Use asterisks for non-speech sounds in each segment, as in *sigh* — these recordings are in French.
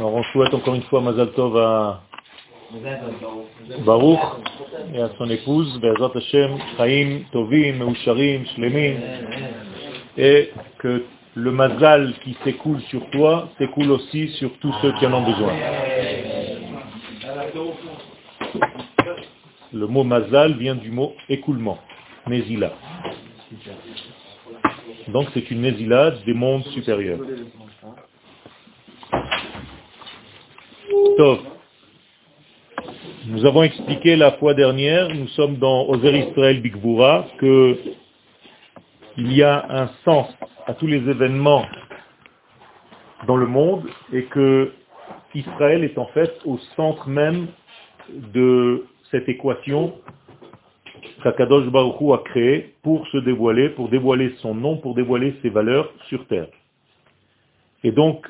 Alors on souhaite encore une fois Mazal Tov à Baruch et à son épouse, Hashem, Chaim, Tovim, Meusharim, Shlemim, et que le Mazal qui s'écoule sur toi s'écoule aussi sur tous ceux qui en ont besoin. Le mot Mazal vient du mot écoulement, Nezila. Donc c'est une Nezila des mondes supérieurs. Nous avons expliqué la fois dernière, nous sommes dans Ozer Israël Bigboura, que il y a un sens à tous les événements dans le monde et que Israël est en fait au centre même de cette équation qu'Akadosh Baruch Hu a créée pour se dévoiler, pour dévoiler son nom, pour dévoiler ses valeurs sur terre. Et donc,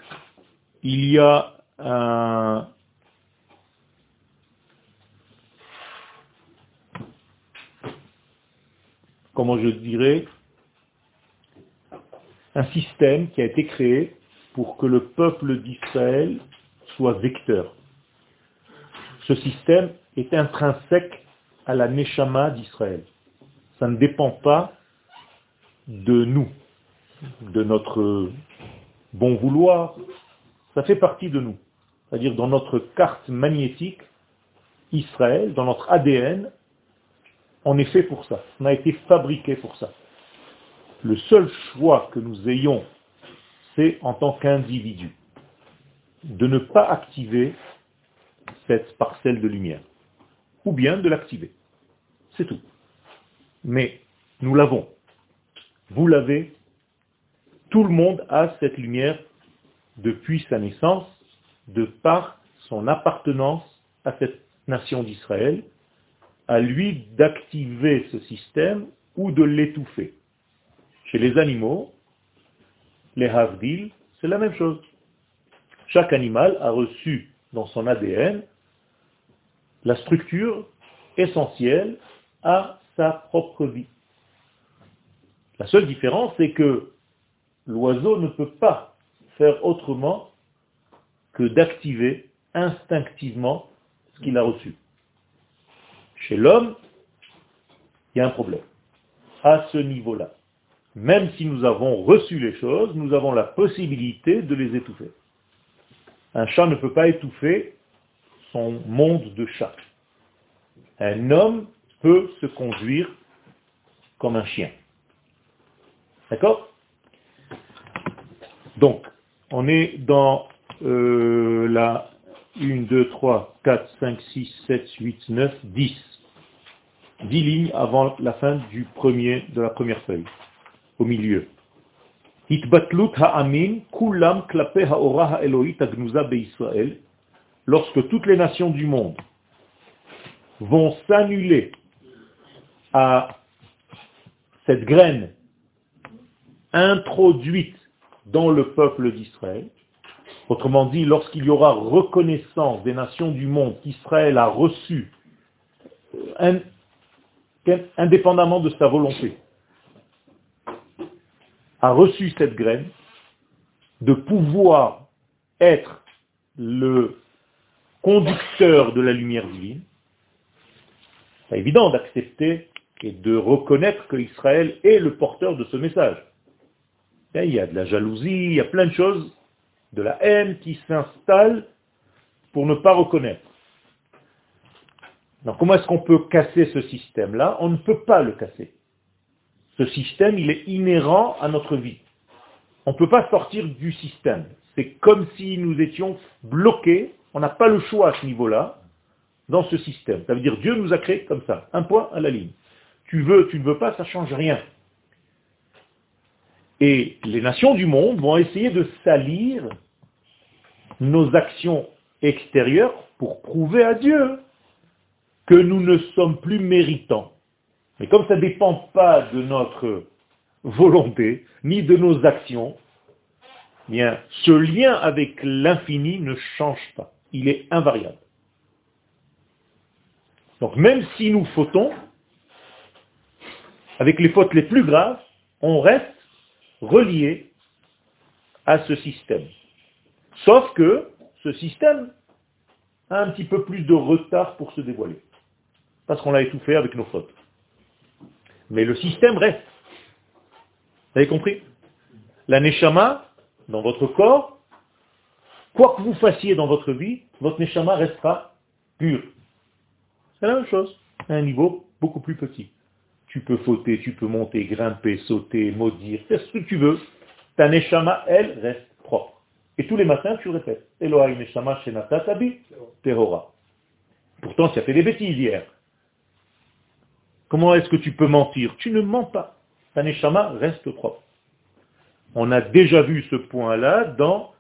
il y a un, comment je dirais, un système qui a été créé pour que le peuple d'Israël soit vecteur. Ce système est intrinsèque à la Neshama d'Israël. Ça ne dépend pas de nous, de notre bon vouloir. Ça fait partie de nous. C'est-à-dire dans notre carte magnétique, Israël, dans notre ADN, on est fait pour ça. On a été fabriqué pour ça. Le seul choix que nous ayons, c'est en tant qu'individu, de ne pas activer cette parcelle de lumière, ou bien de l'activer. C'est tout. Mais nous l'avons. Vous l'avez. Tout le monde a cette lumière depuis sa naissance, de par son appartenance à cette nation d'Israël, à lui d'activer ce système ou de l'étouffer. Chez les animaux, les havdil, c'est la même chose. Chaque animal a reçu dans son ADN la structure essentielle à sa propre vie. La seule différence, c'est que l'oiseau ne peut pas faire autrement que d'activer instinctivement ce qu'il a reçu. Chez l'homme, il y a un problème. À ce niveau-là. Même si nous avons reçu les choses, nous avons la possibilité de les étouffer. Un chat ne peut pas étouffer son monde de chat. Un homme peut se conduire comme un chien. D'accord? Donc, on est dans la 1, 2, 3, 4, 5, 6, 7, 8, 9, 10. 10 lignes avant la fin du premier, de la première feuille, au milieu. lorsque toutes les nations du monde vont s'annuler à cette graine introduite dans le peuple d'Israël, autrement dit, lorsqu'il y aura reconnaissance des nations du monde qu'Israël a reçu, indépendamment de sa volonté, a reçu cette graine, de pouvoir être le conducteur de la lumière divine, c'est évident d'accepter et de reconnaître qu'Israël est le porteur de ce message. Il y a de la jalousie, il y a plein de choses, de la haine qui s'installe pour ne pas reconnaître. Donc comment est-ce qu'on peut casser ce système-là? On ne peut pas le casser. Ce système, il est inhérent à notre vie. On ne peut pas sortir du système. C'est comme si nous étions bloqués, on n'a pas le choix à ce niveau-là, dans ce système. Ça veut dire Dieu nous a créés comme ça, un point à la ligne. Tu veux, tu ne veux pas, ça ne change rien. Et les nations du monde vont essayer de salir nos actions extérieures pour prouver à Dieu que nous ne sommes plus méritants. Mais comme ça ne dépend pas de notre volonté, ni de nos actions, bien, ce lien avec l'infini ne change pas. Il est invariable. Donc même si nous fautons, avec les fautes les plus graves, on reste relié à ce système. Sauf que ce système a un petit peu plus de retard pour se dévoiler. Parce qu'on l'a étouffé avec nos fautes. Mais le système reste. Vous avez compris? La neshama, dans votre corps, quoi que vous fassiez dans votre vie, votre neshama restera pur. C'est la même chose, à un niveau beaucoup plus petit. Tu peux fauter, tu peux monter, grimper, sauter, maudire, faire ce que tu veux. Ta neshama, elle, reste propre. Et tous les matins, tu répètes. Elohai neshama shenata tabi. Pourtant, tu as fait des bêtises hier. Comment est-ce que tu peux mentir? Tu ne mens pas. Ta neshama reste propre. On a déjà vu ce point-là dans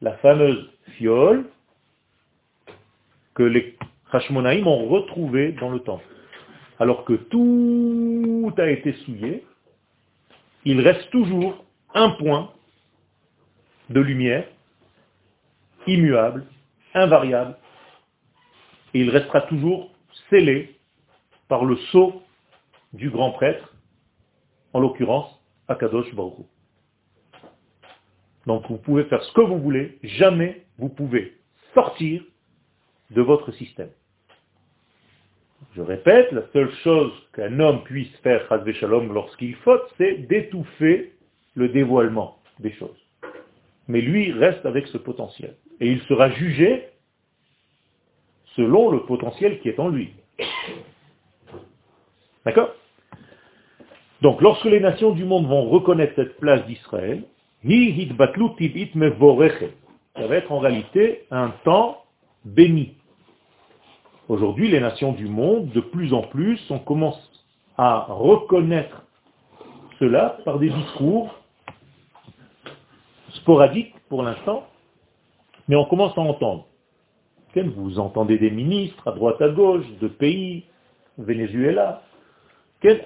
la fameuse fiole que les Hashmonaïm ont retrouvée dans le temple. Alors que tout a été souillé, il reste toujours un point de lumière, immuable, invariable, et il restera toujours scellé par le sceau du grand prêtre, en l'occurrence Akadosh Baruch Donc vous pouvez faire ce que vous voulez, jamais vous pouvez sortir de votre système. Je répète, la seule chose qu'un homme puisse faire, Shalom, lorsqu'il faute, c'est d'étouffer le dévoilement des choses. Mais lui reste avec ce potentiel. Et il sera jugé selon le potentiel qui est en lui. D'accord? Donc, lorsque les nations du monde vont reconnaître cette place d'Israël, ça va être en réalité un temps béni. Aujourd'hui, les nations du monde, de plus en plus, on commence à reconnaître cela par des discours sporadiques pour l'instant, mais on commence à entendre. Vous entendez des ministres à droite à gauche, de pays, Venezuela,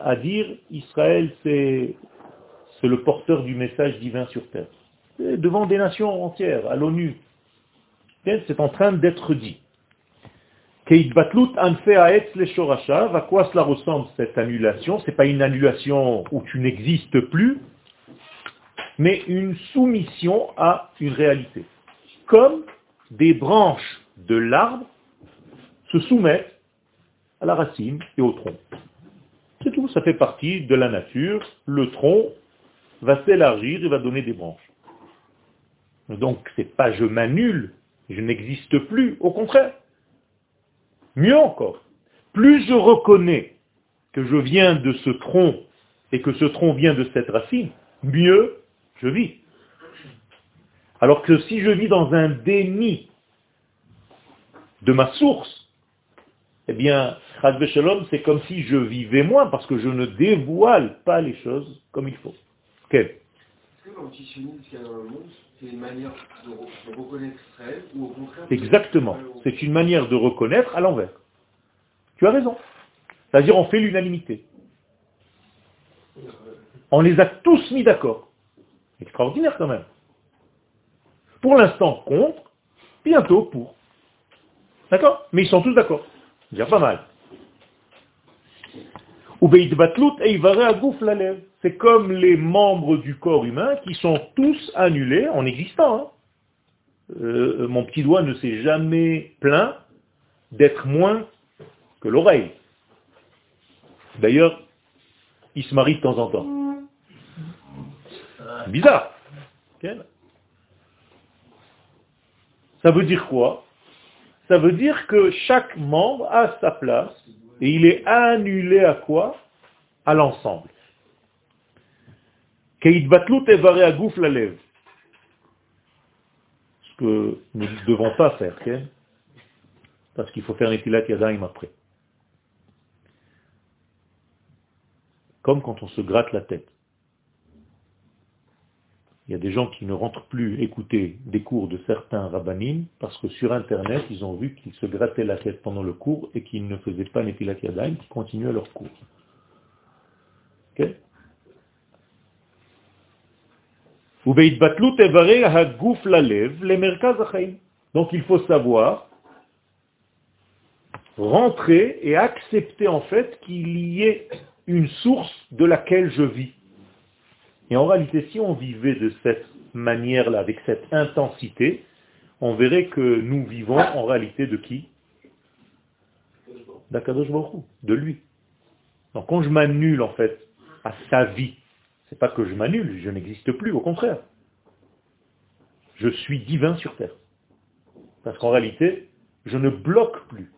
à dire Israël, c'est le porteur du message divin sur terre. Devant des nations entières, à l'ONU. C'est en train d'être dit. À quoi cela ressemble cette annulation? Ce n'est pas une annulation où tu n'existes plus, mais une soumission à une réalité. Comme des branches de l'arbre se soumettent à la racine et au tronc. C'est tout, ça fait partie de la nature. Le tronc va s'élargir et va donner des branches. Donc c'est pas je m'annule, je n'existe plus, au contraire. Mieux encore, plus je reconnais que je viens de ce tronc et que ce tronc vient de cette racine, mieux je vis. Alors que si je vis dans un déni de ma source, eh bien, Shalom, c'est comme si je vivais moins parce que je ne dévoile pas les choses comme il faut. Quel? Est-ce que l'antisionisme qu'il y a dans le monde, c'est une manière de, reconnaître Israël ou au contraire Exactement. C'est une manière de reconnaître à l'envers. Tu as raison. C'est-à-dire on fait l'unanimité. On les a tous mis d'accord. Extraordinaire quand même. Pour l'instant contre, bientôt pour. D'accord? Mais ils sont tous d'accord. Déjà pas mal. C'est comme les membres du corps humain qui sont tous annulés en existant. Hein. Euh, mon petit doigt ne s'est jamais plaint d'être moins que l'oreille. D'ailleurs, il se marie de temps en temps. Bizarre. Ça veut dire quoi? Ça veut dire que chaque membre a sa place et il est annulé à quoi? À l'ensemble. Ce que nous ne devons pas faire, parce qu'il faut faire Netilat Yadayim après. Comme quand on se gratte la tête. Il y a des gens qui ne rentrent plus écouter des cours de certains rabbinim parce que sur Internet, ils ont vu qu'ils se grattaient la tête pendant le cours et qu'ils ne faisaient pas Netilat Yadayim, qui continuaient leur cours. Donc il faut savoir rentrer et accepter en fait qu'il y ait une source de laquelle je vis. Et en réalité, si on vivait de cette manière-là, avec cette intensité, on verrait que nous vivons en réalité de qui? D'Akadosh Baruch de lui. Donc quand je m'annule en fait à sa vie, c'est pas que je m'annule, je n'existe plus, au contraire. Je suis divin sur terre. Parce qu'en réalité, je ne bloque plus.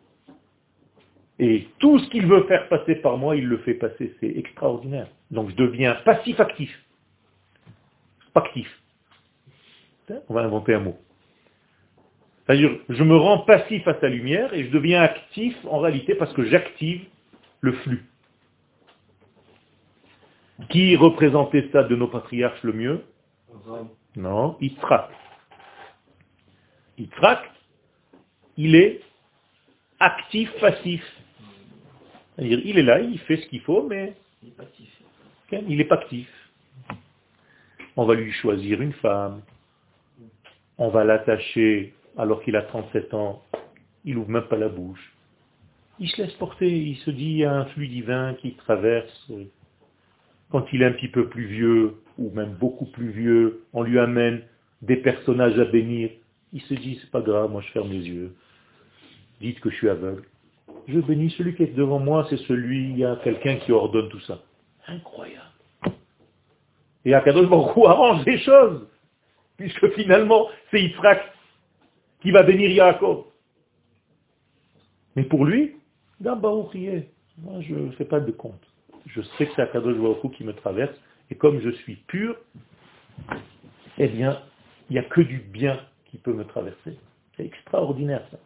Et tout ce qu'il veut faire passer par moi, il le fait passer. C'est extraordinaire. Donc je deviens passif-actif. Actif. On va inventer un mot. C'est-à-dire, je me rends passif à sa lumière et je deviens actif en réalité parce que j'active le flux. Qui représentait ça de nos patriarches le mieux? Non, Yitzhak. Yitzhak, il est actif-passif. C'est-à-dire, il est là, il fait ce qu'il faut, mais il n'est pas actif. On va lui choisir une femme, on va l'attacher alors qu'il a 37 ans, il ouvre même pas la bouche. Il se laisse porter, il se dit, il y a un flux divin qui traverse. Quand il est un petit peu plus vieux, ou même beaucoup plus vieux, on lui amène des personnages à bénir. Il se dit, c'est pas grave, moi je ferme les yeux. Dites que je suis aveugle. Je bénis celui qui est devant moi, c'est celui, il y a quelqu'un qui ordonne tout ça. Incroyable. Et Akadosh Baruch arrange les choses, puisque finalement, c'est Yitzhak qui va bénir Yaakov. Mais pour lui, d'abord, moi je ne fais pas de compte. Je sais que c'est Akadosh Baruch qui me traverse, et comme je suis pur, eh bien, il n'y a que du bien qui peut me traverser. C'est extraordinaire ça.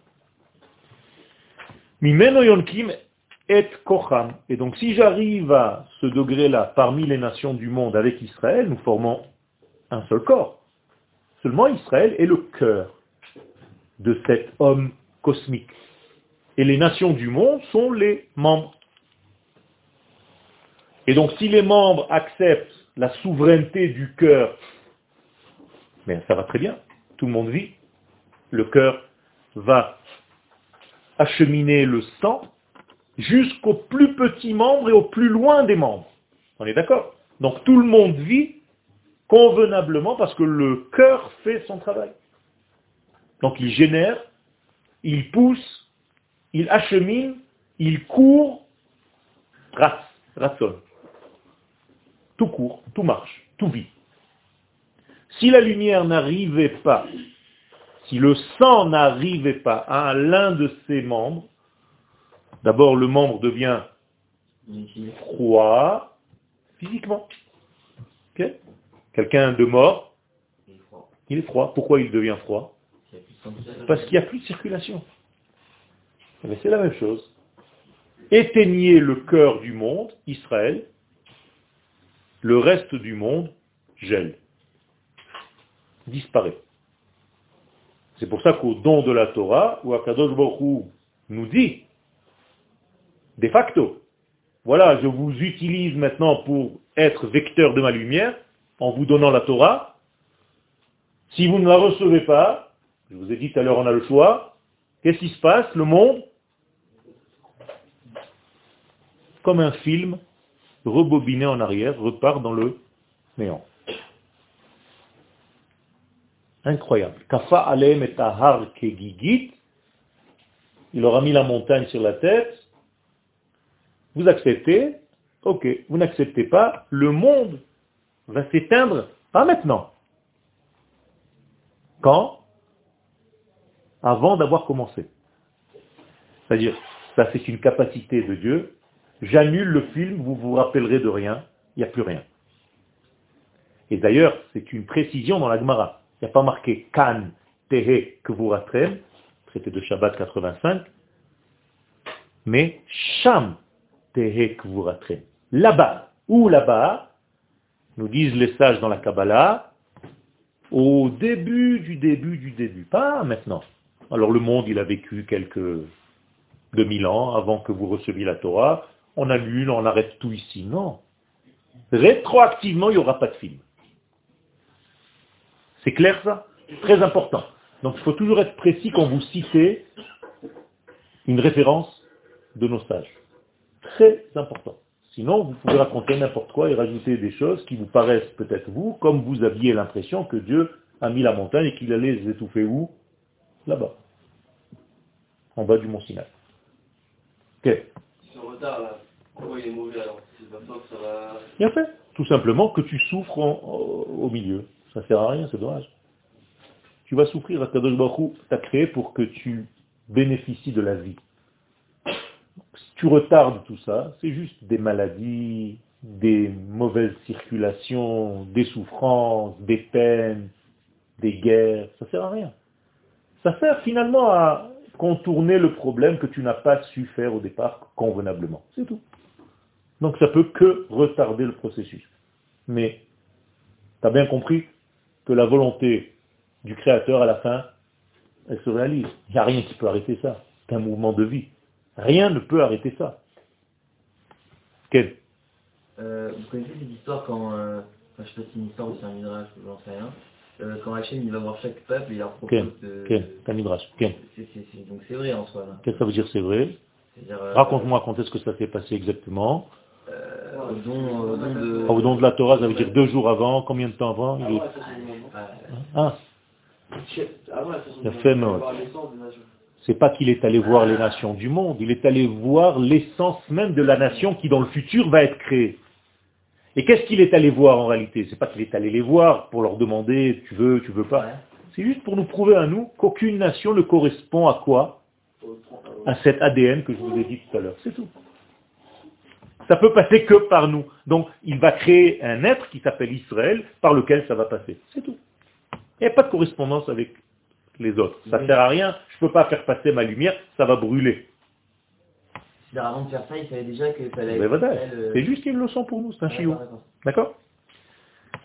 Et donc si j'arrive à ce degré-là parmi les nations du monde avec Israël, nous formons un seul corps. Seulement Israël est le cœur de cet homme cosmique. Et les nations du monde sont les membres. Et donc si les membres acceptent la souveraineté du cœur, mais ça va très bien, tout le monde vit, le cœur va acheminer le sang jusqu'au plus petit membre et au plus loin des membres. On est d'accord? Donc tout le monde vit convenablement parce que le cœur fait son travail. Donc il génère, il pousse, il achemine, il court, ratson. Tout court, tout marche, tout vit. Si la lumière n'arrivait pas, si le sang n'arrivait pas à l'un de ses membres, d'abord le membre devient froid physiquement. Quelqu'un de mort, il est froid. Pourquoi il devient froid parce qu'il n'y a plus de circulation. Mais c'est la même chose. Éteignez le cœur du monde, Israël, le reste du monde gèle, disparaît. C'est pour ça qu'au don de la Torah, où Akadosh Baruch nous dit, de facto, voilà, je vous utilise maintenant pour être vecteur de ma lumière, en vous donnant la Torah. Si vous ne la recevez pas, je vous ai dit tout à l'heure, on a le choix. Qu'est-ce qui se passe? Le monde, comme un film, rebobiné en arrière, repart dans le néant. Incroyable. Kafa et. Il aura mis la montagne sur la tête. Vous acceptez Ok. Vous n'acceptez pas. Le monde va s'éteindre. Pas maintenant. Quand? Avant d'avoir commencé. C'est-à-dire, ça c'est une capacité de Dieu. J'annule le film, vous vous rappellerez de rien, il n'y a plus rien. Et d'ailleurs, c'est une précision dans la Gemara. Il n'y a pas marqué Kan Tehe Kvuratrem, traité de Shabbat 85, mais Sham. Là-bas, ou là-bas, nous disent les sages dans la Kabbalah, au début du début du début, pas maintenant. Alors le monde, il a vécu quelques 2000 ans avant que vous receviez la Torah. On annule, on arrête tout ici. Non. Rétroactivement, il n'y aura pas de film. C'est clair ça? Très important. Donc il faut toujours être précis quand vous citez une référence de nos sages. Très important. Sinon, vous pouvez raconter n'importe quoi et rajouter des choses qui vous paraissent peut-être vous, comme vous aviez l'impression que Dieu a mis la montagne et qu'il allait les étouffer où? Là-bas, en bas du mont Sinaï. Ok. Ce retard là, pourquoi il est mauvais alors. Bien fait. Tout simplement que tu souffres en- au milieu. Ça sert à rien, c'est dommage. Tu vas souffrir, Akadosh Baruch Hu t'a créé pour que tu bénéficies de la vie. Si tu retardes tout ça, c'est juste des maladies, des mauvaises circulations, des souffrances, des peines, des guerres. Ça sert à rien. Ça sert finalement à contourner le problème que tu n'as pas su faire au départ convenablement. C'est tout. Donc ça peut que retarder le processus. Mais tu as bien compris que la volonté du Créateur à la fin, elle se réalise. Il n'y a rien qui peut arrêter ça. C'est un mouvement de vie. Rien ne peut arrêter ça. Quel? Euh, vous connaissez cette histoire quand, euh, enfin, je sais pas si c'est une histoire ou c'est un midrash ou j'en sais rien, euh, quand Hachem il va voir chaque peuple et il leur propose Quel? de... Quel? Midrash. Quel? C'est- donc c'est vrai en soi. là. Qu'est-ce que ça veut dire c'est vrai? Euh, Raconte-moi quand est-ce que ça s'est passé exactement. euh, au don, au don de... Au don de la Torah, ça veut dire deux jours avant, combien de temps avant? Il est- Ah, Ah, Avant la C'est pas qu'il est allé voir les nations du monde, il est allé voir l'essence même de la nation qui dans le futur va être créée. Et qu'est-ce qu'il est allé voir en réalité? C'est pas qu'il est allé les voir pour leur demander tu veux, tu veux pas. C'est juste pour nous prouver à nous qu'aucune nation ne correspond à quoi? À cet ADN que je vous ai dit tout à l'heure. C'est tout. Ça peut passer que par nous. Donc il va créer un être qui s'appelle Israël par lequel ça va passer. C'est tout. Il n'y a pas de correspondance avec les autres. Ça ne sert à rien. Je ne peux pas faire passer ma lumière, ça va brûler. C'est-à-dire, avant de faire ça, il savait déjà que ça allait voilà, euh, C'est juste une leçon pour nous, c'est un chiot. d'accord.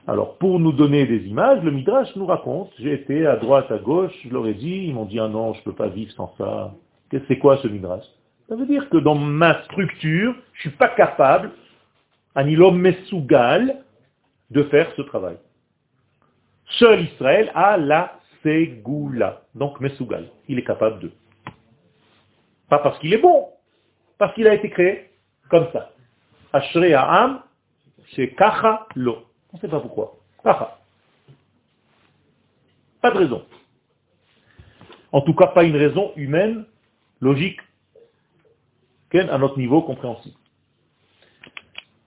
Alors, pour nous donner des images, le Midrash nous raconte, j'ai été à droite, à gauche, je leur ai dit, ils m'ont dit, ah non, je ne peux pas vivre sans ça. C'est quoi ce Midrash? Ça veut dire que dans ma structure, je ne suis pas capable, Anilom Mesougal, de faire ce travail. Seul Israël a la Ségoula, donc Mesougal. Il est capable de. Pas parce qu'il est bon, parce qu'il a été créé comme ça. Ashrei Ha'am, c'est Kacha Lo. On ne sait pas pourquoi. Kacha. Pas de raison. En tout cas, pas une raison humaine, logique, qu'elle, à notre niveau compréhensible.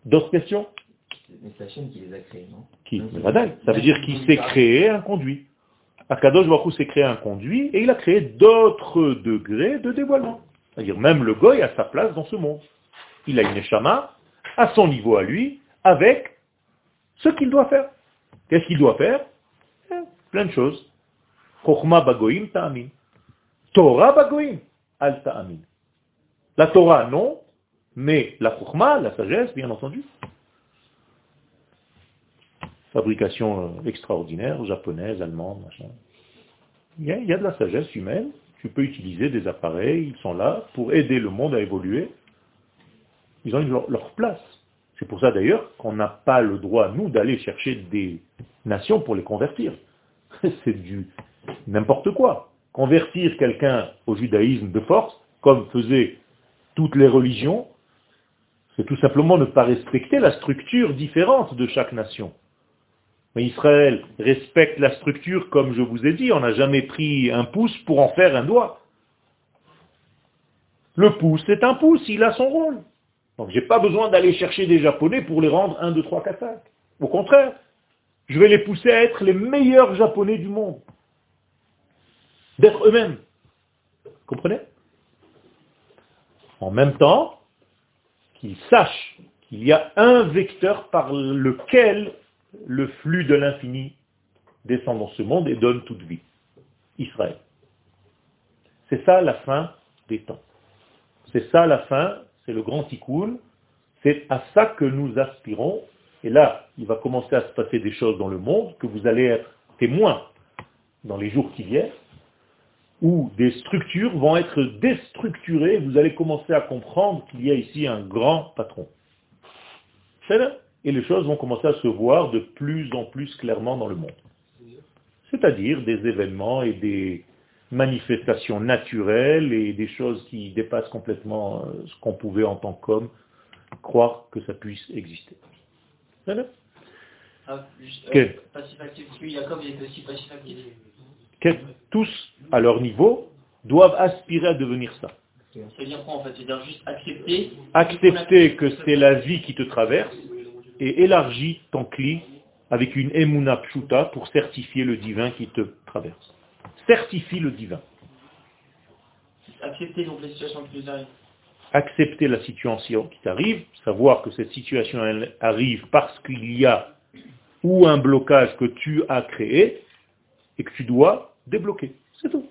D'autres questions? Mais c'est Hachem qui les a créés, non? Qui? Voilà, Ça veut dire qu'il s'est créé un conduit. Akadosh Baruch s'est créé un conduit et il a créé d'autres degrés de dévoilement. C'est-à-dire même le goy a sa place dans ce monde. Il a une échama à son niveau à lui, avec ce qu'il doit faire. Qu'est-ce qu'il doit faire? Eh, Plein de choses. Bagoim. Torah al ta'amin. La Torah, non, mais la chokhma, la sagesse, bien entendu. Fabrication euh, extraordinaire, japonaise, allemande, machin. Il y, a, de la sagesse humaine. Tu peux utiliser des appareils, ils sont là pour aider le monde à évoluer. Ils ont eu leur, leur place. C'est pour ça d'ailleurs qu'on n'a pas le droit, nous, d'aller chercher des nations pour les convertir. *laughs* C'est du n'importe quoi. Convertir quelqu'un au judaïsme de force, comme faisaient toutes les religions, c'est tout simplement ne pas respecter la structure différente de chaque nation. Mais Israël respecte la structure comme je vous ai dit, on n'a jamais pris un pouce pour en faire un doigt. Le pouce, c'est un pouce, il a son rôle. Donc j'ai pas besoin d'aller chercher des Japonais pour les rendre 1, 2, 3, 4, 5. Au contraire, je vais les pousser à être les meilleurs Japonais du monde. D'être eux-mêmes. Comprenez? En même temps, qu'ils sachent qu'il y a un vecteur par lequel le flux de l'infini descend dans ce monde et donne toute vie. Israël. C'est ça la fin des temps. C'est ça la fin, c'est le grand tikkun. C'est à ça que nous aspirons. Et là, il va commencer à se passer des choses dans le monde que vous allez être témoins dans les jours qui viennent, où des structures vont être déstructurées. Vous allez commencer à comprendre qu'il y a ici un grand patron. C'est là et les choses vont commencer à se voir de plus en plus clairement dans le monde. C'est-à-dire des événements et des manifestations naturelles et des choses qui dépassent complètement euh, ce qu'on pouvait en tant qu'homme croire que ça puisse exister. Voilà. Ah, juste, euh, Jacob il aussi Tous, à leur niveau, doivent aspirer à devenir ça. Ça veut dire quoi en fait? C'est-à-dire juste accepter Accepter que c'est la vie qui te traverse et élargis ton cli avec une emuna pshuta pour certifier le divin qui te traverse. Certifie le divin. accepter donc les situations qui nous arrivent. Accepter la situation qui t'arrive, savoir que cette situation elle arrive parce qu'il y a ou un blocage que tu as créé et que tu dois débloquer. C'est tout.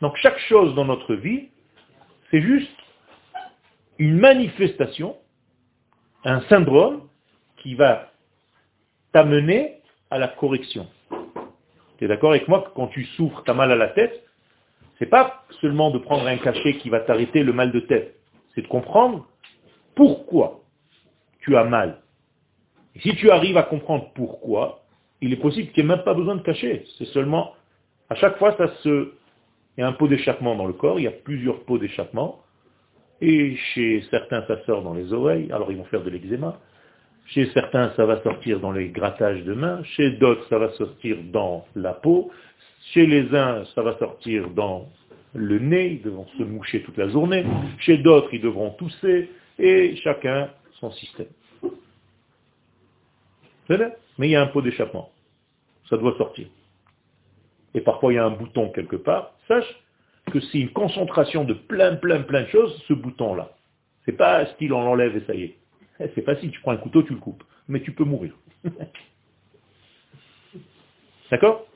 Donc chaque chose dans notre vie, c'est juste une manifestation, un syndrome qui va t'amener à la correction. Tu es d'accord avec moi que quand tu souffres, tu as mal à la tête, c'est pas seulement de prendre un cachet qui va t'arrêter le mal de tête, c'est de comprendre pourquoi tu as mal. Et si tu arrives à comprendre pourquoi, il est possible qu'il n'y ait même pas besoin de cacher. C'est seulement, à chaque fois, ça se, il y a un pot d'échappement dans le corps, il y a plusieurs pots d'échappement, et chez certains, ça sort dans les oreilles, alors ils vont faire de l'eczéma. Chez certains, ça va sortir dans les grattages de mains. Chez d'autres, ça va sortir dans la peau. Chez les uns, ça va sortir dans le nez. Ils devront se moucher toute la journée. Chez d'autres, ils devront tousser. Et chacun son système. Mais il y a un pot d'échappement. Ça doit sortir. Et parfois, il y a un bouton quelque part. Sache que c'est une concentration de plein, plein, plein de choses, ce bouton-là. C'est pas style on l'enlève et ça y est. Eh, c'est facile, tu prends un couteau, tu le coupes. Mais tu peux mourir. *laughs* D'accord?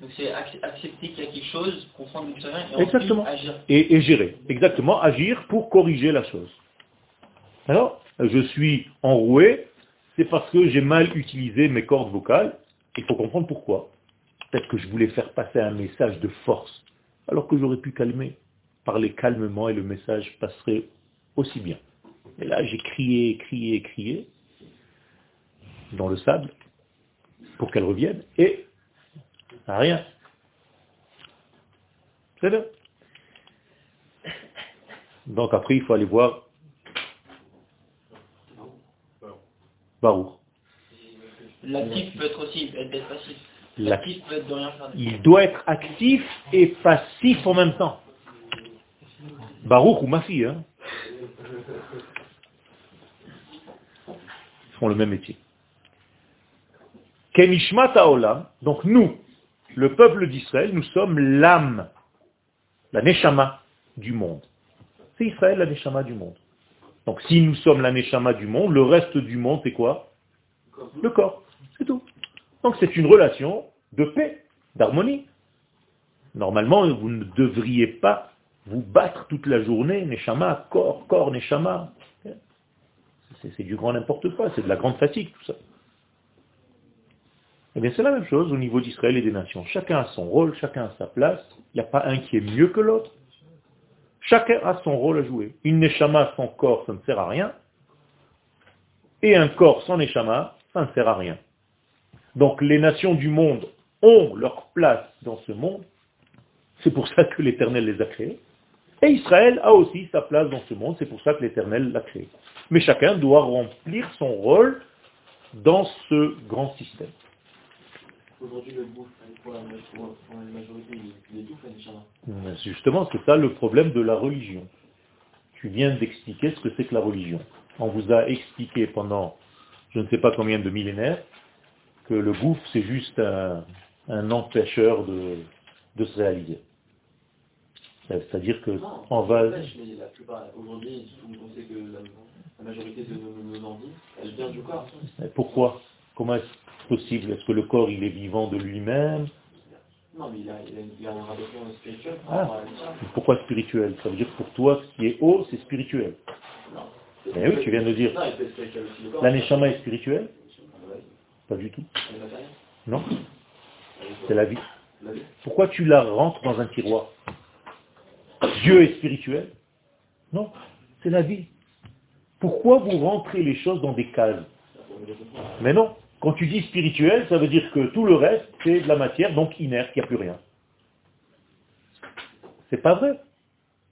Donc c'est accepter qu'il y a quelque chose, comprendre d'où ça vient et Exactement. agir. Et, et, gérer. Exactement, agir pour corriger la chose. Alors, je suis enroué, c'est parce que j'ai mal utilisé mes cordes vocales. Il faut comprendre pourquoi. Peut-être que je voulais faire passer un message de force, alors que j'aurais pu calmer, parler calmement et le message passerait aussi bien. Et là, j'ai crié, crié, crié dans le sable pour qu'elle revienne et rien. C'est là. Donc après, il faut aller voir Baruch. L'actif peut être aussi être passif. L'actif peut être de rien faire. Il doit être actif et passif en même temps. Baruch ou ma fille, hein font le même métier. Kenishmat Olam, donc nous, le peuple d'Israël, nous sommes l'âme, la Neshama du monde. C'est Israël la Neshama du monde. Donc si nous sommes la Neshama du monde, le reste du monde c'est quoi? Le corps, c'est tout. Donc c'est une relation de paix, d'harmonie. Normalement, vous ne devriez pas vous battre toute la journée, Neshama, corps, corps, Neshama. C'est du grand n'importe quoi, c'est de la grande fatigue tout ça. Eh bien c'est la même chose au niveau d'Israël et des nations. Chacun a son rôle, chacun a sa place. Il n'y a pas un qui est mieux que l'autre. Chacun a son rôle à jouer. Une neshama sans corps, ça ne sert à rien. Et un corps sans neshama, ça ne sert à rien. Donc les nations du monde ont leur place dans ce monde. C'est pour ça que l'Éternel les a créés. Et Israël a aussi sa place dans ce monde. C'est pour ça que l'Éternel l'a créé. Mais chacun doit remplir son rôle dans ce grand système. Aujourd'hui, le bouffe, pour la, majorité, il Justement, c'est ça le problème de la religion. Tu viens d'expliquer ce que c'est que la religion. On vous a expliqué pendant je ne sais pas combien de millénaires que le bouffe, c'est juste un, empêcheur de, de se réaliser. C'est-à-dire que on va... Aujourd'hui, on sait que la majorité de nos, elle vient du corps. Pourquoi? Comment est-ce possible? Est-ce que le corps, il est vivant de lui-même? Non, mais il a, il a, un rapport spirituel. Ah. Pourquoi spirituel? Ça veut dire que pour toi, ce qui est haut, c'est spirituel. Non. Mais oui, tu viens de dire. L'aneshama est spirituel Pas du tout. Non C'est la vie. Pourquoi tu la rentres dans un tiroir? Dieu est spirituel Non, c'est la vie. Pourquoi vous rentrez les choses dans des cases Mais non, quand tu dis spirituel, ça veut dire que tout le reste, c'est de la matière, donc inerte, il n'y a plus rien. C'est pas vrai.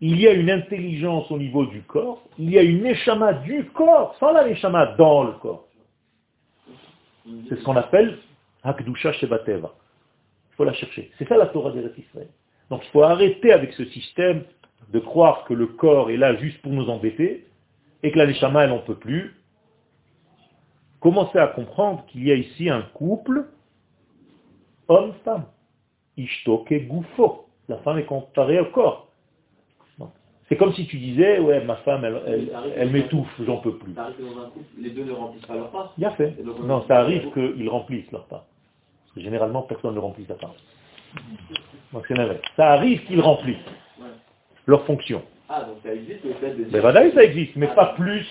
Il y a une intelligence au niveau du corps, il y a une échama du corps, sans la échama dans le corps. C'est ce qu'on appelle Hakdusha Shebateva. Il faut la chercher. C'est ça la Torah des Israël. Donc il faut arrêter avec ce système de croire que le corps est là juste pour nous embêter et que la Neshama, elle n'en peut plus. Commencez à comprendre qu'il y a ici un couple homme-femme. Ishtoke Goufo. La femme est comparée au corps. C'est comme si tu disais, ouais, ma femme, elle, elle, m'étouffe, j'en peux plus. Ça arrive que dans un couple, les deux ne remplissent pas leur part. Bien fait. Non, ça arrive qu'ils remplissent leur part. Parce que généralement, personne ne remplit sa part. Donc c'est l'inverse. Ça arrive qu'ils remplissent leur fonction. Ah, donc ça existe le fait de. Mais ça existe, mais pas plus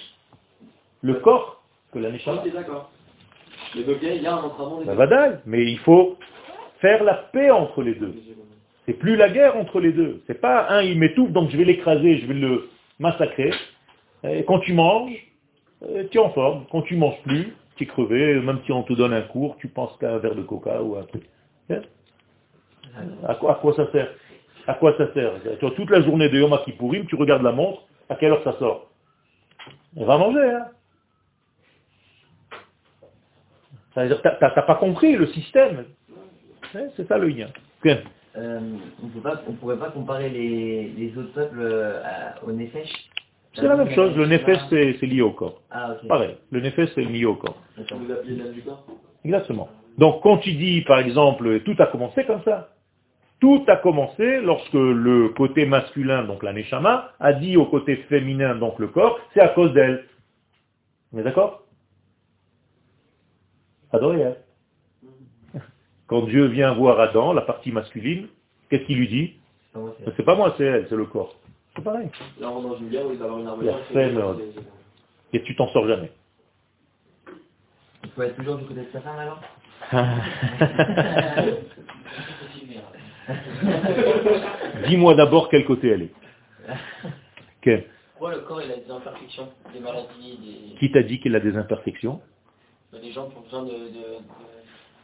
le corps que la Neshama. D'accord. Mais donc il y a un des Ben mais il faut faire la paix entre les deux. C'est plus la guerre entre les deux. C'est pas un il m'étouffe donc je vais l'écraser, je vais le massacrer. Et quand tu manges, euh, tu es en forme. Quand tu manges plus, tu es crevé, même si on te donne un cours, tu penses qu'à un verre de coca ou un truc. À quoi, à quoi ça sert? À quoi ça sert? Tu Toute la journée de Yom Kippourim, tu regardes la montre, à quelle heure ça sort? On va manger, hein Ça veut dire t'as pas compris le système. Hein, c'est ça le lien. Euh, on ne pourrait pas comparer les, autres peuples euh, au Nefesh? C'est la même chose, le Nefesh c'est lié au corps. Ah, Pareil, le Nefesh c'est lié au corps. Vous appelez l'âme du corps? Exactement. Donc quand tu dis par exemple, tout a commencé comme ça. Tout a commencé lorsque le côté masculin, donc la Neshama, a dit au côté féminin, donc le corps, c'est à cause d'elle. On est d'accord? Adoré, hein quand Dieu vient voir Adam, la partie masculine, qu'est-ce qu'il lui dit? C'est pas moi, c'est elle, c'est le corps. C'est pareil. Là, on dans une guerre où il va avoir une armure. Et tu t'en sors jamais. Il faut être toujours du côté de sa femme alors *laughs* *laughs* *laughs* *laughs* Dis-moi d'abord quel côté elle est. Quel Pourquoi le corps il a des imperfections, des maladies des... Qui t'a dit qu'il a des imperfections Les gens qui ont besoin de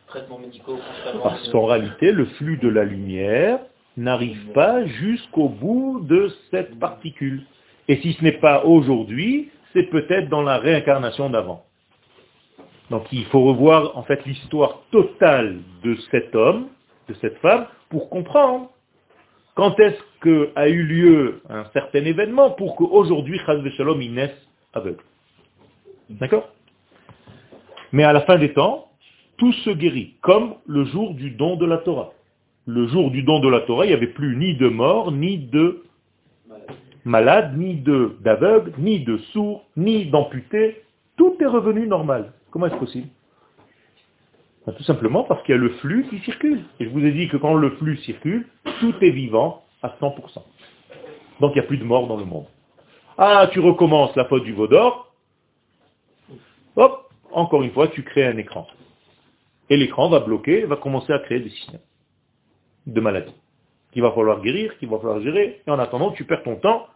traitements médicaux Parce qu'en réalité, le flux de la lumière n'arrive pas jusqu'au bout de cette particule. Et si ce n'est pas aujourd'hui, c'est peut-être dans la réincarnation d'avant. Donc il faut revoir en fait l'histoire totale de cet homme, de cette femme, pour comprendre quand est-ce qu'a eu lieu un certain événement pour qu'aujourd'hui, Shalom, il naisse aveugle. D'accord? Mais à la fin des temps, tout se guérit, comme le jour du don de la Torah. Le jour du don de la Torah, il n'y avait plus ni de mort, ni de malade, ni de d'aveugle, ni de sourd, ni d'amputé. Tout est revenu normal. Comment est-ce possible? Ben, Tout simplement parce qu'il y a le flux qui circule. Et je vous ai dit que quand le flux circule, tout est vivant à 100%. Donc il n'y a plus de mort dans le monde. Ah, tu recommences la faute du Vaudor. Hop, encore une fois, tu crées un écran. Et l'écran va bloquer, va commencer à créer des signes de maladie qu'il va falloir guérir, qu'il va falloir gérer. Et en attendant, tu perds ton temps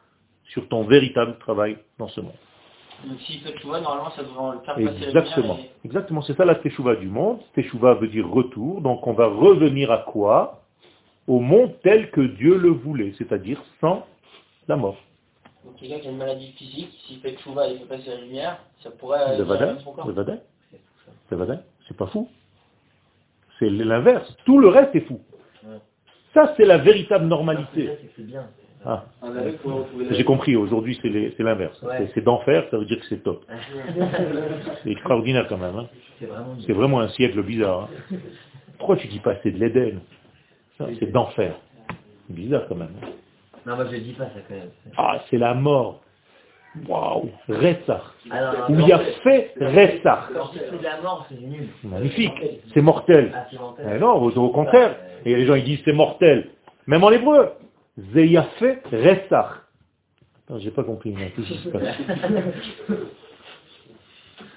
sur ton véritable travail dans ce monde. Donc s'il fait normalement, ça devrait le faire passer Exactement. Exactement, c'est ça la teshuva du monde. Teshuva veut dire retour. Donc on va revenir à quoi? Au monde tel que Dieu le voulait, c'est-à-dire sans la mort. Donc quelqu'un qui a une maladie physique, s'il fait teshuva et fait passer la lumière, ça pourrait... Le vadaï, le c'est pas fou. C'est l'inverse. Tout le reste est fou. Ça, c'est la véritable normalité. Ah. J'ai compris, aujourd'hui c'est l'inverse. C'est d'enfer, ça veut dire que c'est top. *laughs* c'est extraordinaire quand même. Hein. C'est vraiment un siècle bizarre. Hein. Pourquoi tu dis pas c'est de l'Éden? C'est d'enfer. Bizarre quand même. Hein. Non, moi je dis pas ça quand même. Ah, c'est la mort. Waouh, Ressach. Où il y a fait Ressach. Magnifique, c'est mortel. Ah, non, au, contraire. Et les gens ils disent c'est mortel. Même en hébreu. Zeyafé Ressach. J'ai pas compris.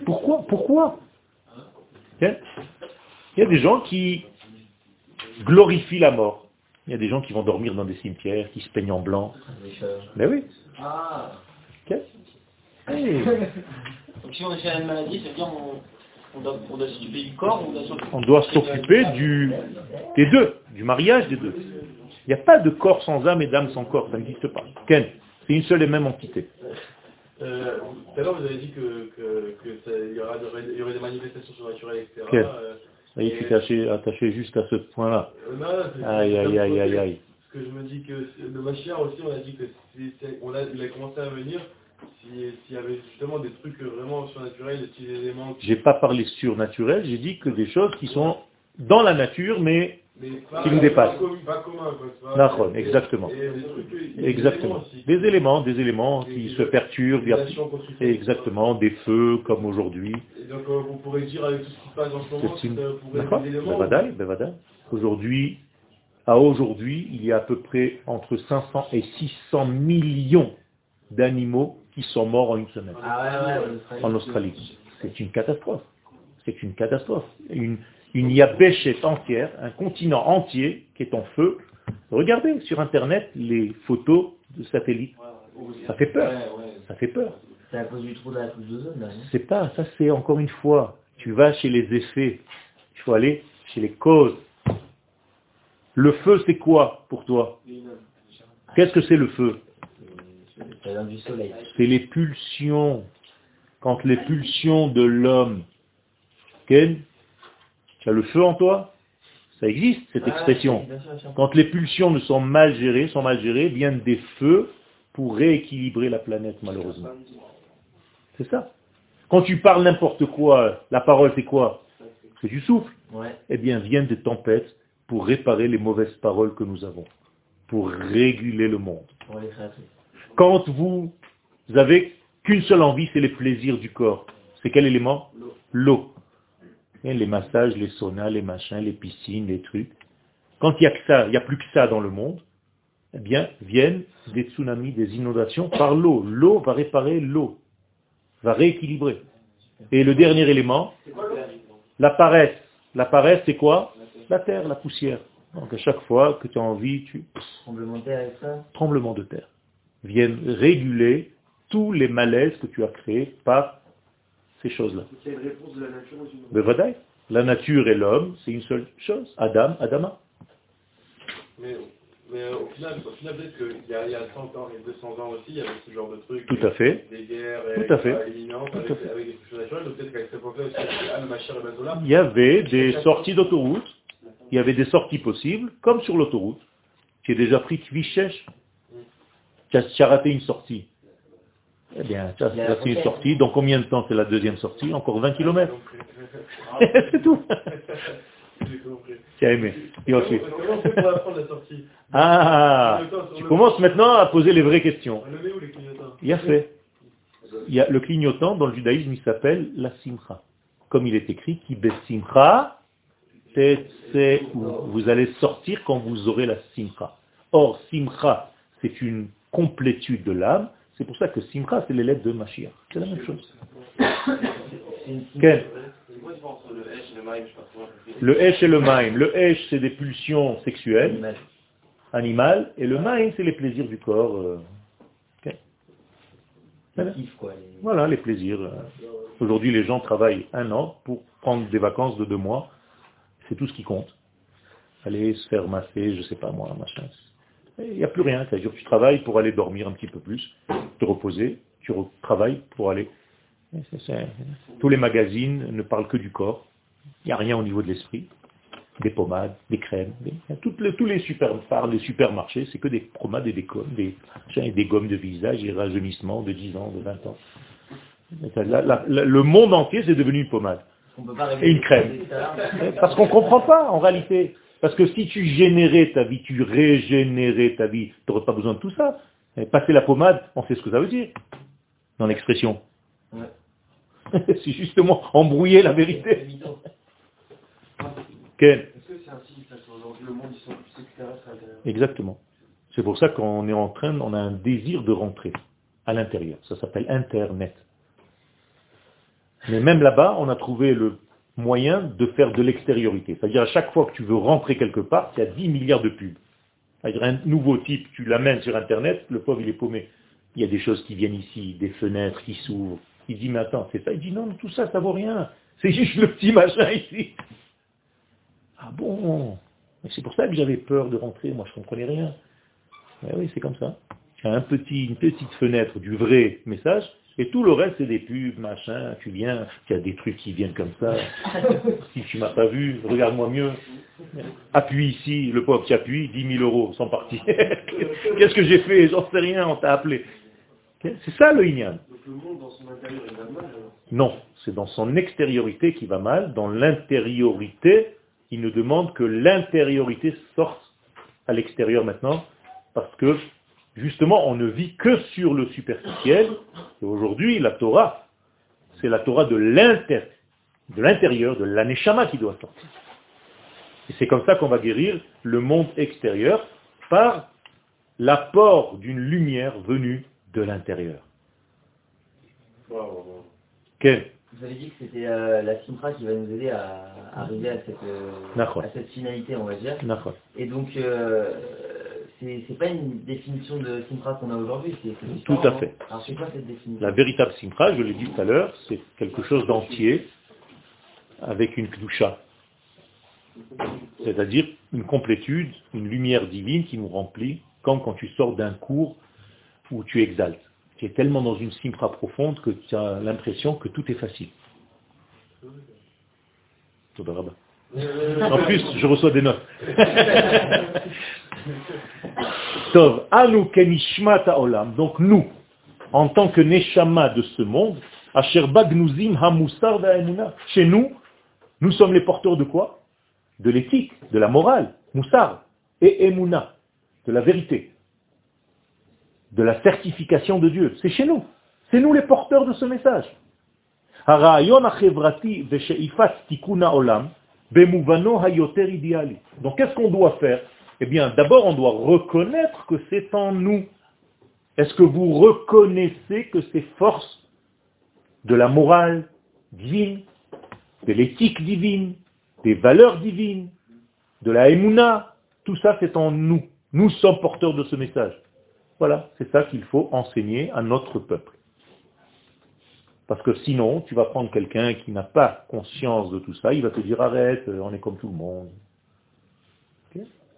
Pourquoi Pourquoi? Il y a des gens qui glorifient la mort. Il y a des gens qui vont dormir dans des cimetières, qui se peignent en blanc. Mais oui. Ah. Donc si on a une maladie, ça veut dire on, doit, s'occuper du corps on doit s'occuper du, des deux, du mariage des deux. Il n'y a pas de corps sans âme et d'âme sans corps, ça n'existe pas. Ken, c'est une seule et même entité. Euh, tout à l'heure, vous avez dit que, que, y, aurait, des manifestations surnaturelles, etc. Ken. Euh, tu t'es attaché, attaché juste à ce point-là. Euh, aïe, aïe, aïe, aïe, aïe. Parce que je me dis que le Mashiach aussi, on a dit que on a, il a commencé à venir s'il y avait justement des trucs vraiment surnaturels, des petits éléments. J'ai pas parlé surnaturel, j'ai dit que des choses qui sont dans la nature, mais, qui nous dépassent. Pas, commun, exactement. exactement. Des éléments, des éléments qui se perturbent. Exactement, des feux comme aujourd'hui. Et donc euh, vous pourrez dire avec tout ce qui se passe en ce moment, vous pourrez des éléments. Aujourd'hui, à aujourd'hui, il y a à peu près entre 500 et 600 millions d'animaux qui sont morts en une semaine ah en Australie. C'est une catastrophe. C'est une catastrophe. Une, une yabéchette entière, un continent entier qui est en feu. Regardez sur Internet les photos de satellites. Ça fait peur. Ça fait peur. C'est à cause du trou de la couche d'ozone. C'est pas, ça c'est encore une fois. Tu vas chez les effets. Il faut aller chez les causes. Le feu, c'est quoi pour toi? Qu'est-ce que c'est le feu? C'est les pulsions. Quand les pulsions de l'homme, Ken, tu as le feu en toi Ça existe, cette expression. Quand les pulsions ne sont mal gérées, sont mal gérées, viennent des feux pour rééquilibrer la planète, malheureusement. C'est ça. Quand tu parles n'importe quoi, la parole c'est quoi? C'est du souffle. Eh bien, viennent des tempêtes pour réparer les mauvaises paroles que nous avons, pour réguler le monde. Quand vous avez qu'une seule envie, c'est les plaisirs du corps. C'est quel élément? L'eau. Les massages, les saunas, les machins, les piscines, les trucs. Quand il n'y a que ça, il n'y a plus que ça dans le monde, eh bien, viennent des tsunamis, des inondations par l'eau. L'eau va réparer l'eau, va rééquilibrer. Et le dernier élément, la paresse. La paresse, c'est quoi? La terre, la poussière. Donc à chaque fois que tu as envie, tu... Tremblement de terre ça? Tremblement de terre. Viennent réguler tous les malaises que tu as créés par ces choses-là. C'est une réponse de la nature aux La nature et l'homme, c'est une seule chose. Adam, Adama. Mais, mais euh, au final, au final peut-être qu'il y, a, il y a 100 ans et 200 ans aussi, il y avait ce genre de trucs. Tout à fait. Des guerres Tout à fait. avec, avec, des choses naturelles. Donc peut-être qu'à cette époque-là aussi, il y avait des sorties d'autoroute. Il y avait des sorties possibles, comme sur l'autoroute. As déjà pris Kvichesh. Tu as raté une sortie. Eh bien, ça, c'est une sortie. Dans combien de temps c'est la deuxième sortie Encore 20 km. *laughs* c'est tout. *laughs* Tu as aimé. Et ensuite. Ah, tu commences maintenant à poser les vraies questions. Il y a fait. Il y a le clignotant dans le judaïsme, il s'appelle la simcha. Comme il est écrit, qui simcha, c'est vous allez sortir quand vous aurez la simcha. Or, simcha, c'est une complétude de l'âme, c'est pour ça que Simcha, c'est les lettres de Mashiach. C'est la même chose. *coughs* Quel Le Hesh et le Maïm. Le Hesh, c'est des pulsions sexuelles, animales, et le Maïm, c'est les plaisirs du corps. Euh, voilà. les plaisirs. Aujourd'hui, les gens travaillent un an pour prendre des vacances de deux mois. C'est tout ce qui compte. Aller se faire masser, je sais pas moi, machin. Il n'y a plus rien. C'est-à-dire tu travailles pour aller dormir un petit peu plus, te reposer, tu travailles pour aller... Tous les magazines ne parlent que du corps. Il n'y a rien au niveau de l'esprit. Des pommades, des crèmes, tous les super, les supermarchés, c'est que des pommades et des gommes, des, des gommes de visage et rajeunissement de 10 ans, de 20 ans. le monde entier, c'est devenu une pommade. Et une crème. *laughs* Parce qu'on ne comprend pas, en réalité. Parce que si tu générais ta vie, tu régénérais ta vie, tu n'aurais pas besoin de tout ça. passer la pommade, on sait ce que ça veut dire dans l'expression. *laughs* c'est justement embrouiller la vérité. Quel Exactement. C'est pour ça qu'on est en train, on a un désir de rentrer à l'intérieur. Ça s'appelle Internet. Mais même là-bas, on a trouvé le moyen de faire de l'extériorité. C'est-à-dire à chaque fois que tu veux rentrer quelque part, il y a 10 milliards de pubs. C'est-à-dire un nouveau type, tu l'amènes sur Internet, le pauvre il est paumé. Il y a des choses qui viennent ici, des fenêtres qui s'ouvrent. Il dit, mais attends, c'est ça. Il dit, non, tout ça, ça vaut rien. *laughs* C'est juste le petit machin ici. Ah bon? C'est pour ça que j'avais peur de rentrer, moi je comprenais rien. oui, c'est comme ça. Un petit, une petite fenêtre du vrai message, Et tout le reste, c'est des pubs, machin, tu viens, il y a des trucs qui viennent comme ça. *laughs* Si tu m'as pas vu, regarde-moi mieux. Appuie ici, le pauvre qui appuie, 10 000 euros, sans partie. *laughs* Qu'est-ce que j'ai fait? J'en sais rien, on t'a appelé. C'est ça le Inyan. Donc le monde dans son intérieur il va mal alors. Non, c'est dans son extériorité qui va mal. Dans l'intériorité, il ne demande que l'intériorité sorte à l'extérieur maintenant, parce que justement, on ne vit que sur le superficiel. Et aujourd'hui, la Torah, c'est la Torah de l'intérieur, de l'aneshama qui doit sortir. Et c'est comme ça qu'on va guérir le monde extérieur par l'apport d'une lumière venue de l'intérieur. Quel Vous avez dit que c'était euh, la Simra qui va nous aider à arriver à cette, euh, à cette finalité, on va dire. Et donc, euh, c'est pas une définition de Simra qu'on a aujourd'hui, Tout à fait. Alors c'est quoi cette définition? La véritable simcha, je l'ai dit tout à l'heure, c'est quelque chose d'entier avec une kdusha. C'est-à-dire une complétude, une lumière divine qui nous remplit, comme quand tu sors d'un cours où tu exaltes. Tu es tellement dans une simcha profonde que tu as l'impression que tout est facile. Rabba. En plus, je reçois des notes. *laughs* Tov, Anu Olam, donc nous, en tant que Neshama de ce monde, Asher Bagnuzim Hamusar chez nous, nous sommes les porteurs de quoi? De l'éthique, de la morale, Moussar, et Emuna, de la vérité, de la certification de Dieu. C'est chez nous. C'est nous les porteurs de ce message. Olam, donc qu'est-ce qu'on doit faire? Eh bien, d'abord, on doit reconnaître que c'est en nous. Est-ce que vous reconnaissez que ces forces de la morale divine, de l'éthique divine, des valeurs divines, de la émouna, tout ça c'est en nous. Nous sommes porteurs de ce message. Voilà, c'est ça qu'il faut enseigner à notre peuple. Parce que sinon, tu vas prendre quelqu'un qui n'a pas conscience de tout ça, il va te dire arrête, euh, on est comme tout le monde.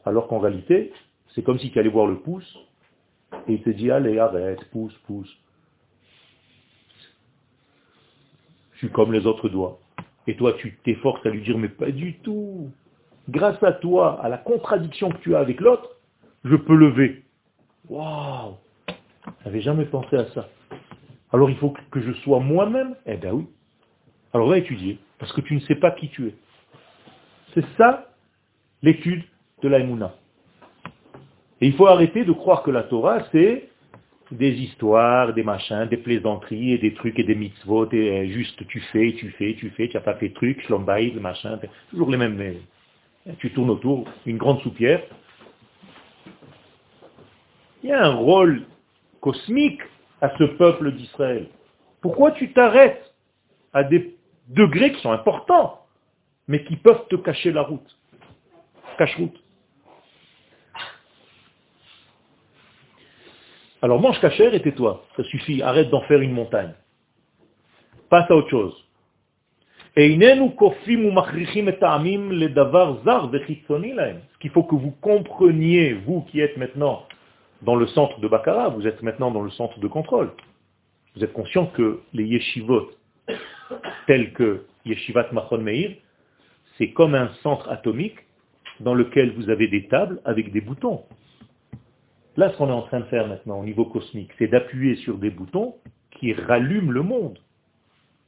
Alors qu'en réalité, c'est comme si tu allais voir le pouce, et il te dit allez, arrête, pousse, pousse. Je suis comme les autres doigts. Et toi, tu t'efforces à lui dire, mais pas du tout. Grâce à toi, à la contradiction que tu as avec l'autre, je peux lever. Waouh J'avais jamais pensé à ça. Alors il faut que je sois moi-même Eh bien oui. Alors va étudier, parce que tu ne sais pas qui tu es. C'est ça l'étude de la Emouna. Et il faut arrêter de croire que la Torah, c'est des histoires, des machins, des plaisanteries et des trucs et des mitzvot, et euh, juste tu fais, tu fais, tu fais, tu n'as pas fait de trucs, shlombaïd, le machin, toujours les mêmes. mais Tu tournes autour, une grande soupière. Il y a un rôle cosmique à ce peuple d'Israël Pourquoi tu t'arrêtes à des degrés qui sont importants, mais qui peuvent te cacher la route Cache-route? Alors mange cachère et tais-toi. Ça suffit. Arrête d'en faire une montagne. Passe à autre chose. Ce qu'il faut que vous compreniez, vous qui êtes maintenant dans le centre de Bakara, vous êtes maintenant dans le centre de contrôle. Vous êtes conscient que les yeshivot, tels que Yeshivat Machon Meir, c'est comme un centre atomique dans lequel vous avez des tables avec des boutons. Là, ce qu'on est en train de faire maintenant au niveau cosmique, c'est d'appuyer sur des boutons qui rallument le monde.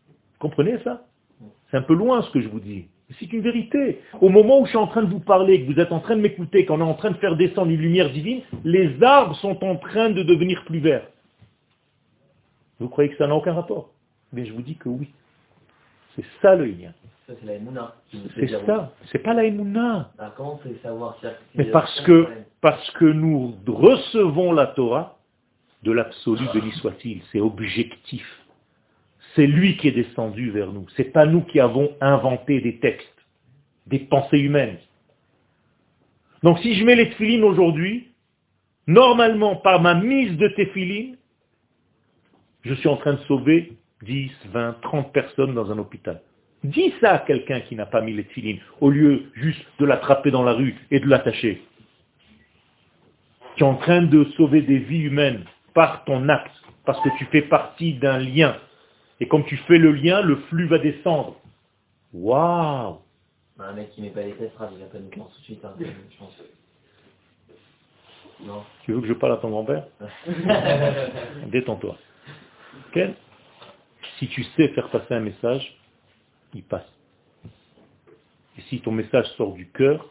Vous comprenez ça? C'est un peu loin ce que je vous dis. C'est une vérité. Au moment où je suis en train de vous parler, que vous êtes en train de m'écouter, qu'on est en train de faire descendre une lumière divine, les arbres sont en train de devenir plus verts. Vous croyez que ça n'a aucun rapport? Mais je vous dis que oui. C'est ça le lien. Ça, c'est la Emouna. C'est ça. C'est pas la comment on savoir c'est-à-dire que Mais parce que, parce que nous recevons la Torah de l'absolu, béni soit-il. C'est objectif. C'est lui qui est descendu vers nous. C'est pas nous qui avons inventé des textes, des pensées humaines. Donc si je mets les aujourd'hui, normalement, par ma mise de tefilines, je suis en train de sauver 10, 20, 30 personnes dans un hôpital. Dis ça à quelqu'un qui n'a pas mis les au lieu juste de l'attraper dans la rue et de l'attacher. Tu es en train de sauver des vies humaines par ton acte parce que tu fais partie d'un lien. Et comme tu fais le lien, le flux va descendre. Waouh Bah, Un mec qui met pas les tests, il va pas nous tout de suite, hein, je pense. Non. Tu veux que je parle à ton grand-père *laughs* Détends-toi. Ok Si tu sais faire passer un message, il passe. Et si ton message sort du cœur,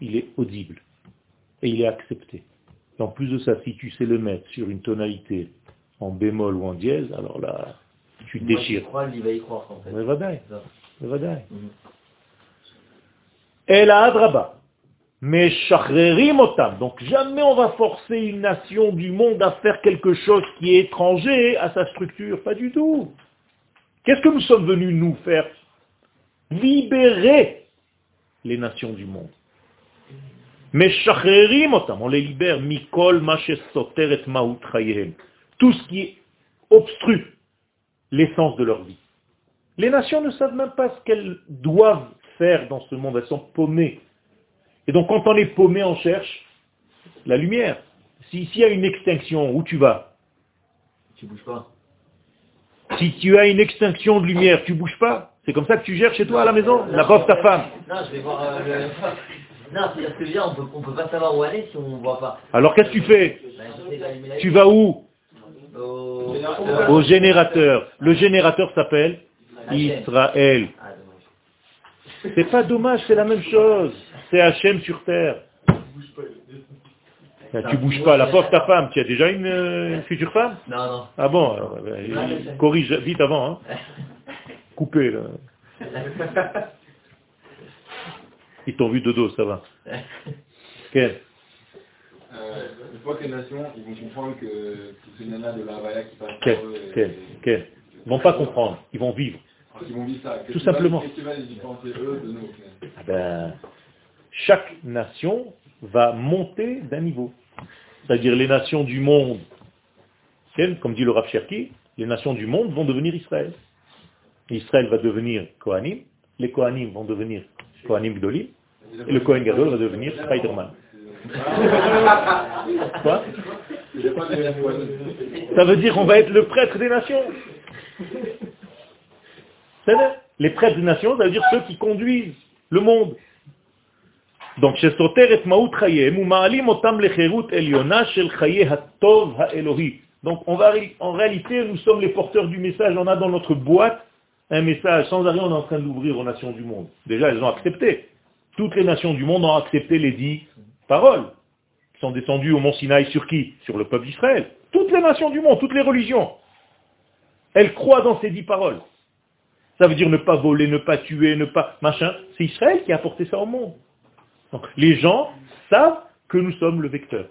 il est audible. Et il est accepté. Et en plus de ça, si tu sais le mettre sur une tonalité en bémol ou en dièse, alors là, tu Moi, déchires. crois, lui va y croire, en fait. Mais vadaï. Mhm. Adraba. Mais shachrerim otam. Donc jamais on va forcer une nation du monde à faire quelque chose qui est étranger à sa structure. Pas du tout. Qu'est-ce que nous sommes venus nous faire? Libérer les nations du monde. Mais otam. On les libère. Mikol mashes soter et maout chayehem. Tout ce qui obstrue l'essence de leur vie. Les nations ne savent même pas ce qu'elles doivent faire dans ce monde. Elles sont paumées. Et donc quand on est paumé, on cherche la lumière. Si- S'il y a une extinction, où tu vas? Tu bouges pas. Si tu as une extinction de lumière, tu bouges pas? C'est comme ça que tu gères chez toi à la maison? La pauvre ta femme. Non, je vais voir euh, le... *laughs* Non, c'est-à-dire ce que on peut, on peut pas savoir où aller si on voit pas. Alors qu'est-ce que tu fais? Ben, la Tu vas où? Au... Générateur. Le générateur s'appelle Israël. Ah. C'est pas dommage, c'est la même chose. C'est Hachem sur terre. Ben, tu bouges pas. La pauvre ta femme, tu as déjà une, euh, une future femme? Non, non. Ah bon, alors, ben, corrige vite avant. Hein. Coupez. Là. *laughs* Ils t'ont vu de dos, ça va. Euh, une fois que les nations, ils vont comprendre que c'est ce nana de la Havaya qui passe par eux. et- Quel Ils vont pas comprendre, ils vont vivre. Alors qu'ils vont vivre ça. Qu'est-ce Tout simplement. Qu'est-ce qui va les différencier eux de nous au final Ah ben, chaque nation va monter d'un niveau. C'est-à-dire les nations du monde, comme dit le Rav Cherki, les nations du monde vont devenir Israël. Israël va devenir Kohanim, les Kohanim vont devenir Kohanim Gdolim, et le Kohen Gadol va devenir Spider-Man. Quoi Ça veut dire qu'on va être le prêtre des nations. Les prêtres des nations, ça veut dire ceux qui conduisent le monde. Donc, chez Soter et Maout. Donc, on va, en réalité, nous sommes les porteurs du message. On a dans notre boîte un message. Sans arrêt, on est en train d'ouvrir aux nations du monde. Déjà, elles ont accepté. Toutes les nations du monde ont accepté les dix paroles qui sont descendues au mont Sinaï sur qui? Sur le peuple d'Israël. Toutes les nations du monde, toutes les religions. Elles croient dans ces dix paroles. Ça veut dire ne pas voler, ne pas tuer, ne pas machin. C'est Israël qui a apporté ça au monde. Donc, les gens savent que nous sommes le vecteur.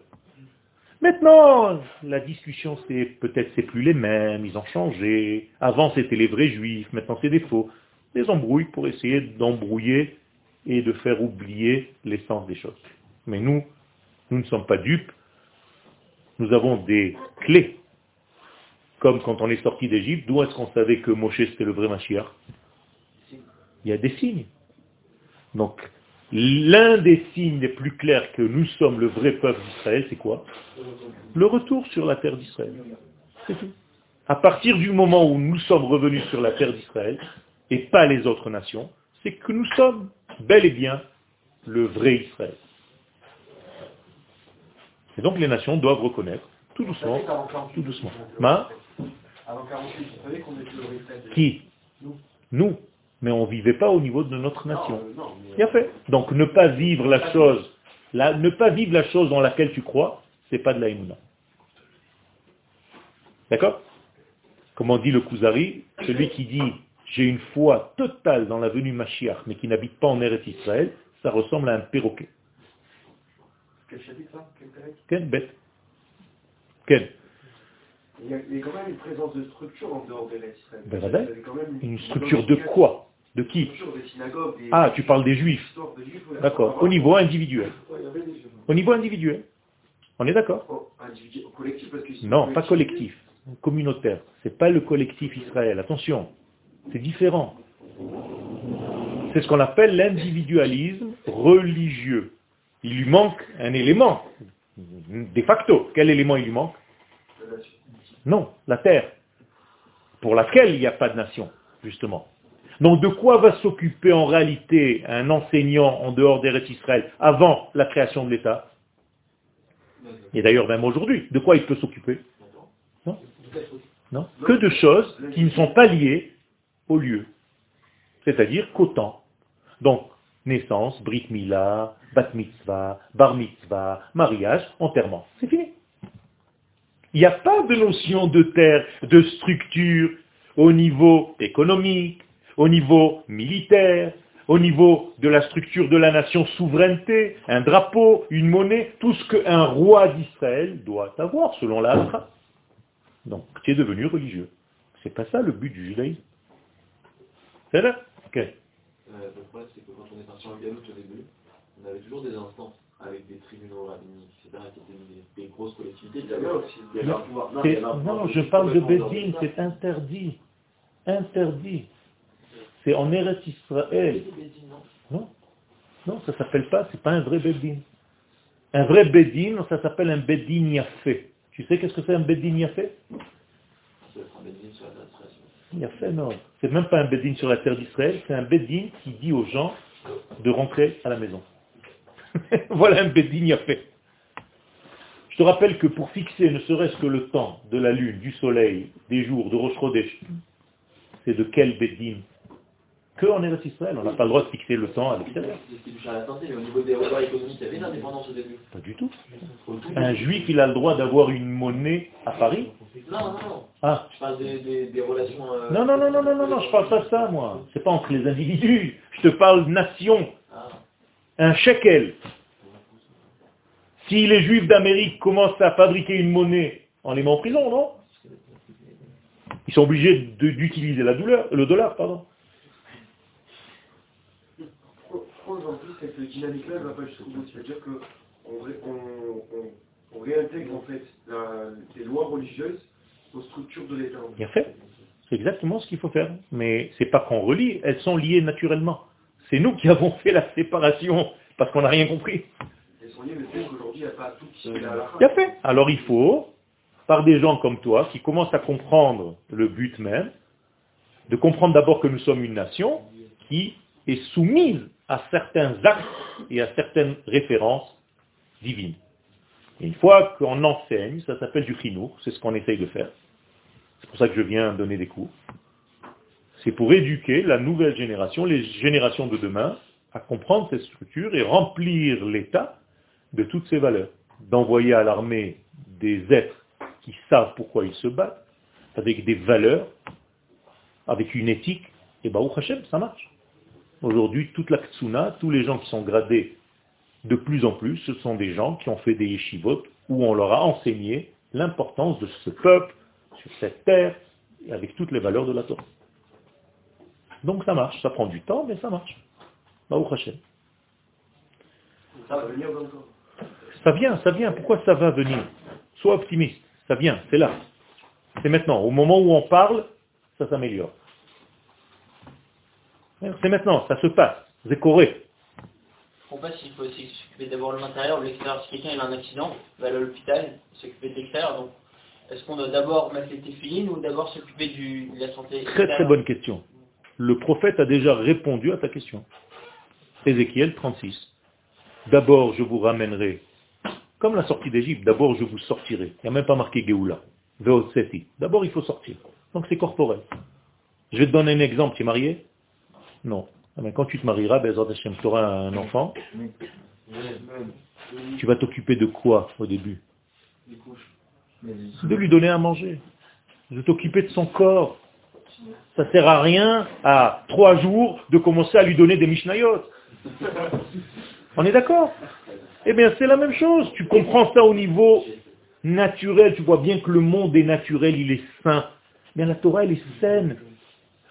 Maintenant, la discussion, c'est peut-être c'est plus les mêmes, ils ont changé. Avant, c'était les vrais juifs, maintenant c'est des faux. Des embrouilles pour essayer d'embrouiller et de faire oublier l'essence des choses. Mais nous, nous ne sommes pas dupes. Nous avons des clés. Comme quand on est sorti d'Égypte, d'où est-ce qu'on savait que Moshe c'était le vrai Mashiach? Il y a des signes. Donc, l'un des signes les plus clairs que nous sommes le vrai peuple d'Israël, c'est quoi? Le retour sur la terre d'Israël. C'est tout. À partir du moment où nous sommes revenus sur la terre d'Israël, et pas les autres nations, c'est que nous sommes bel et bien le vrai Israël. Et donc les nations doivent reconnaître, tout doucement, tout doucement. Ma Avant 48, vous savez qu'on était le réflexe Qui Nous. Nous. Mais on ne vivait pas au niveau de notre nation. Euh, Bien fait. Donc ne pas vivre la chose, la- ne pas vivre la chose dans laquelle tu crois, c'est pas de la émouna. D'accord? Comme on dit le Kuzari, celui qui dit j'ai une foi totale dans la venue Mashiach, mais qui n'habite pas en Eretz Israël, ça ressemble à un perroquet. Quel chapitre ça Quel bête Quelle il y, a, il y a quand même une présence de structure en dehors des Israël. Ben, Une structure de quoi? De qui? des synagogues. Des Ah, tu parles des juifs. de. D'accord. Au niveau individuel. Ouais. Au niveau individuel. On est d'accord? Oh, collectif Non, pas collectif. Communautaire. C'est pas le collectif Israël. Attention. C'est différent. C'est ce qu'on appelle l'individualisme religieux. Il lui manque un élément. De facto. Quel élément il lui manque? Non, la terre, pour laquelle il n'y a pas de nation, justement. Donc de quoi va s'occuper en réalité un enseignant en dehors des Israël avant la création de l'État? Et d'ailleurs même aujourd'hui, de quoi il peut s'occuper? Non Non Que de choses qui ne sont pas liées au lieu. C'est-à-dire qu'au temps. Donc, naissance, brit mila, bat mitzvah, bar mitzvah, mariage, enterrement. C'est fini. Il n'y a pas de notion de terre, de structure au niveau économique, au niveau militaire, au niveau de la structure de la nation, souveraineté, un drapeau, une monnaie, tout ce qu'un roi d'Israël doit avoir selon la Donc, tu es devenu religieux. C'est pas ça le but du judaïsme. C'est là Ok. Euh, le problème, c'est que quand on est parti en Galoute au début, on avait toujours des instances avec des tribunaux rabbiniques, etc., qui étaient des, des grosses collectivités. Il y avait aussi il y avait un pouvoir. Non, il y C'est- avait un pouvoir Non, aussi je parle de Bédine, c'est interdit. Interdit. C'est en Eretz Israël. Non, non, ça s'appelle pas, c'est pas un vrai Bédine. Un vrai Bédine, ça s'appelle un Bédine Yafé. Tu sais qu'est-ce que c'est un Bédine Yafé C'est même pas un Bédine sur la terre d'Israël, c'est un Bédine qui dit aux gens de rentrer à la maison. *laughs* voilà un Bédine Yafé. Je te rappelle que pour fixer ne serait-ce que le temps de la lune, du soleil, des jours, de Rosh c'est de quel Bédine Que en Eretz Israël, on n'a pas le droit de fixer le temps à l'extérieur. C'est ce qui touche à la santé, mais au niveau des repas économiques, il y avait une indépendance au début. Pas du tout. Un juif, il a le droit d'avoir une monnaie à Paris Non, non, non. Ah, parle des, des, des relations... euh, non, non, non, non, non, non, non, je parle pas de ça, moi. C'est pas entre les individus. Je te parle nation. Ah, Un shekel. Si les juifs d'Amérique commencent à fabriquer une monnaie, on les met en prison, non? Ils sont obligés d'utiliser la douleur, le dollar, pardon. Pourquoi aujourd'hui cette dynamique-là ne va pas jusqu'au bout C'est-à-dire qu'on ré- on, on, on réintègre en fait la- les lois religieuses aux structures de l'État. Bien fait. C'est exactement ce qu'il faut faire. Mais c'est pas qu'on relie, elles sont liées naturellement. C'est nous qui avons fait la séparation parce qu'on n'a rien compris. Elles sont liées, mais c'est qu'aujourd'hui il n'y a pas tout qui se fait à la fin. Bien fait. Alors il faut, par des gens comme toi, qui commencent à comprendre le but même, de comprendre d'abord que nous sommes une nation qui est soumise à certains actes et à certaines références divines. Et une fois qu'on enseigne, ça s'appelle du chinour, c'est ce qu'on essaye de faire. C'est pour ça que je viens donner des cours. C'est pour éduquer la nouvelle génération, les générations de demain, à comprendre cette structure et remplir l'État de toutes ces valeurs. D'envoyer à l'armée des êtres qui savent pourquoi ils se battent, avec des valeurs, avec une éthique, et bah, Hashem, ça marche. Aujourd'hui, toute la Ktsuna, tous les gens qui sont gradés de plus en plus, ce sont des gens qui ont fait des yeshivot où on leur a enseigné l'importance de ce peuple sur cette terre, avec toutes les valeurs de la Torah. Donc ça marche, ça prend du temps, mais ça marche. Baruch Hashem. Ça va venir encore. Ça vient, ça vient. Pourquoi ça va venir? Sois optimiste. Ça vient, c'est là. C'est maintenant. Au moment où on parle, ça s'améliore. C'est maintenant, ça se passe. C'est correct. On passe, il faut aussi s'occuper d'abord de l'intérieur, de l'extérieur. Si quelqu'un a un accident, il va aller à l'hôpital, s'occuper de l'extérieur. Donc, est-ce qu'on doit d'abord mettre les téphilines ou d'abord s'occuper de la santé Très très bonne question. Le prophète a déjà répondu à ta question. Ézéchiel 36. D'abord, je vous ramènerai, comme la sortie d'Égypte, d'abord je vous sortirai. Il n'y a même pas marqué Géoula. D'abord, il faut sortir. Donc c'est corporel. Je vais te donner un exemple. Tu es marié? Non. Ah ben, quand tu te marieras, Hashem, tu auras un enfant. Tu vas t'occuper de quoi au début? Des couches. De lui donner à manger. De t'occuper de son corps. Ça sert à rien à trois jours de commencer à lui donner des Mishnayot. On est d'accord? Eh bien, c'est la même chose. Tu comprends ça au niveau naturel. Tu vois bien que le monde est naturel, il est sain. Bien, la Torah, elle est saine.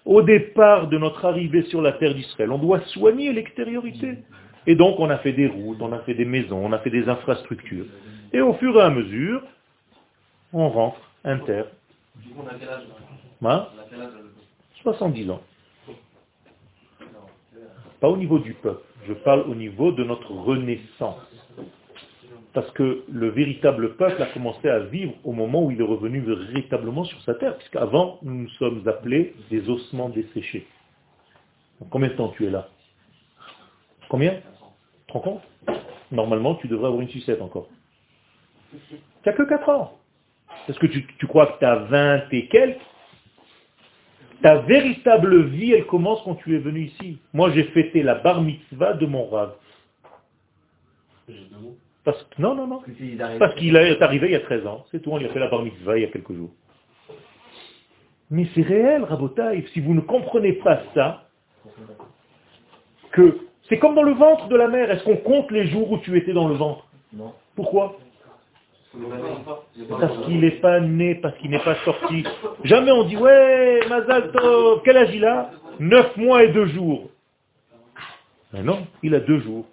Au départ de notre arrivée sur la terre d'Israël, on doit soigner l'extériorité. Et donc, on a fait des routes, on a fait des maisons, on a fait des infrastructures. Et au fur et à mesure, on rentre, inter. Du coup, on a quel âge là Hein On a quel âge là 70 ans. Pas au niveau du peuple, je parle au niveau de notre renaissance. Parce que le véritable peuple a commencé à vivre au moment où il est revenu véritablement sur sa terre, puisqu'avant, nous nous sommes appelés des ossements desséchés. Donc, combien de temps tu es là? Combien? Tu te rends compte? Normalement, tu devrais avoir une sucette encore. Tu n'as que 4 ans. Est-ce que tu, tu crois que tu as 20 et quelques? Ta véritable vie, elle commence quand tu es venu ici. Moi, j'ai fêté la bar mitzvah de mon rave. Parce que, non, non, non. Parce Parce qu'il est arrivé il y a 13 ans. C'est tout, on lui a fait la bar mitzvah il y a quelques jours. Mais c'est réel, Rabotaï. Si vous ne comprenez pas ça, que c'est comme dans le ventre de la mère. Est-ce qu'on compte les jours où tu étais dans le ventre? Non. Pourquoi? Parce qu'il n'est pas né, parce qu'il n'est pas sorti. Jamais on dit, ouais, Mazal Tov, quel âge il a? Neuf mois et deux jours. Mais non, il a deux jours.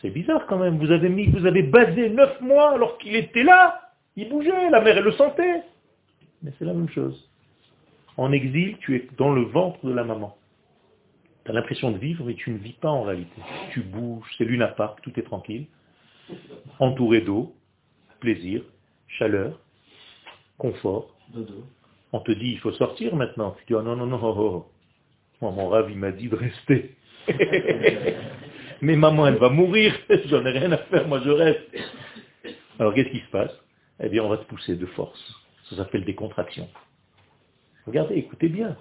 C'est bizarre quand même. Vous avez mis, vous avez basé neuf mois alors qu'il était là. Il bougeait, la mère elle le sentait. Mais c'est la même chose. En exil, tu es dans le ventre de la maman. Tu as l'impression de vivre, mais tu ne vis pas en réalité. Tu bouges, c'est Luna Park, tout est tranquille. Entouré d'eau, plaisir, chaleur, confort. Dodo. On te dit, il faut sortir maintenant. Tu dis, oh non, non, non, oh, oh. Moi, mon rave, il m'a dit de rester. *laughs* Mais maman, elle va mourir. *laughs* J'en ai rien à faire, moi je reste. Alors, qu'est-ce qui se passe? Eh bien, on va te pousser de force. Ça s'appelle des contractions. Regardez, écoutez bien.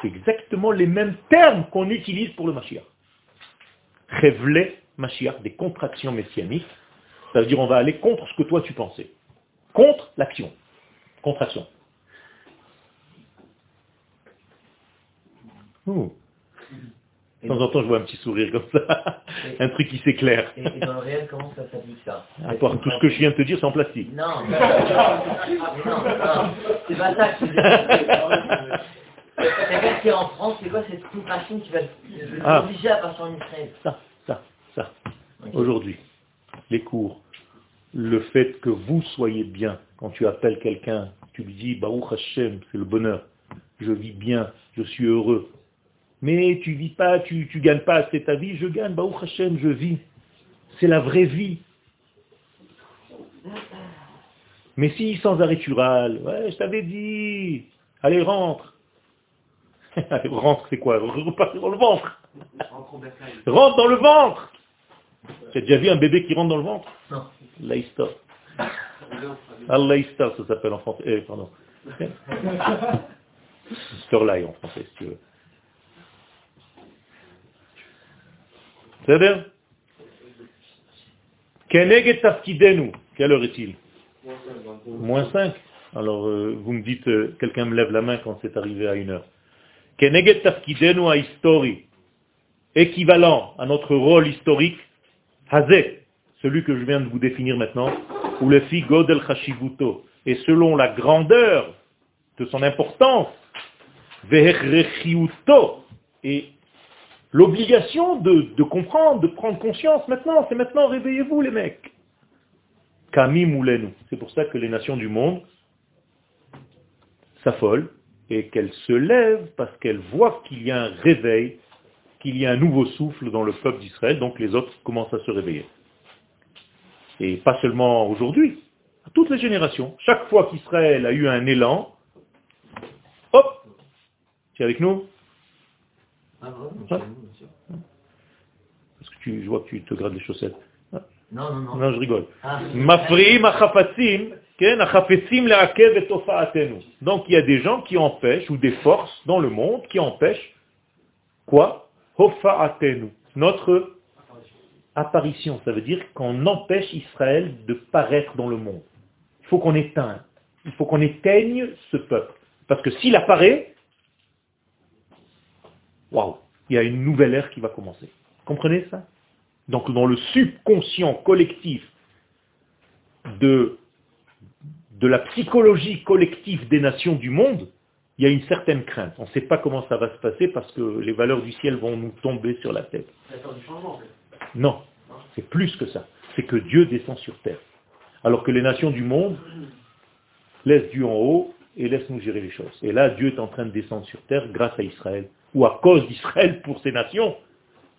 C'est exactement les mêmes termes qu'on utilise pour le Mashiach. Révélé Mashiach, des contractions messianiques. Ça veut dire on va aller contre ce que toi tu pensais. Contre l'action. Contraction. Oh. De temps en temps, je vois un petit sourire comme ça. *laughs* Un truc qui s'éclaire. Et, et dans le réel, comment ça s'applique ça? À part tout ce que je viens de te dire, c'est en plastique. Non, mais non, *laughs* non, c'est pas ça que je veux dire. Quelqu'un qui est en France, c'est quoi cette contraction qui va le Ah. à passer en Israël Ça, ça, ça. Aujourd'hui, les cours, le fait que vous soyez bien, quand tu appelles quelqu'un, tu lui dis, Baruch Hashem, c'est le bonheur, je vis bien, je suis heureux. Mais tu vis pas, tu, tu gagnes pas assez ta vie, je gagne, Baruch Hashem, je vis. C'est la vraie vie. Mais si sans arrêt tu râles, ouais, je t'avais dit, allez rentre. *laughs* Allez, rentre, c'est quoi? Repartir dans le ventre. Rentre dans le ventre Tu as déjà vu un bébé qui rentre dans le ventre Non. Laïstar. Allah ça s'appelle en français. Eh, pardon. *laughs* Storlaï en français, si tu veux. C'est bien Keneged tafkidenu. Quelle heure est-il? Moins 5. Alors, euh, vous me dites, euh, quelqu'un me lève la main quand c'est arrivé à une heure. Keneged tafkidenu a histori? Équivalent à notre rôle historique, Hazé, celui que je viens de vous définir maintenant, ou le fi godel chashivuto. Et selon la grandeur de son importance, veherechiuto, et l'obligation de, de comprendre, de prendre conscience maintenant, c'est maintenant, réveillez-vous les mecs. Kami moulenu. C'est pour ça que les nations du monde s'affolent et qu'elles se lèvent parce qu'elles voient qu'il y a un réveil, qu'il y a un nouveau souffle dans le peuple d'Israël, donc les autres commencent à se réveiller. Et pas seulement aujourd'hui, à toutes les générations. Chaque fois qu'Israël a eu un élan, hop, tu es avec nous? Ah. Parce que tu, je vois que tu te grattes les chaussettes. Non, non, non. Non, je rigole. Donc il y a des gens qui empêchent, ou des forces dans le monde qui empêchent, quoi? Notre apparition. Ça veut dire qu'on empêche Israël de paraître dans le monde. Il faut qu'on éteigne. Il faut qu'on éteigne ce peuple. Parce que s'il apparaît, waouh, il y a une nouvelle ère qui va commencer. Comprenez ça? Donc dans le subconscient collectif de, de la psychologie collective des nations du monde, il y a une certaine crainte. On ne sait pas comment ça va se passer parce que les valeurs du ciel vont nous tomber sur la tête. Non, c'est plus que ça. C'est que Dieu descend sur terre. Alors que les nations du monde laissent Dieu en haut et laissent nous gérer les choses. Et là, Dieu est en train de descendre sur terre grâce à Israël, ou à cause d'Israël pour ces nations.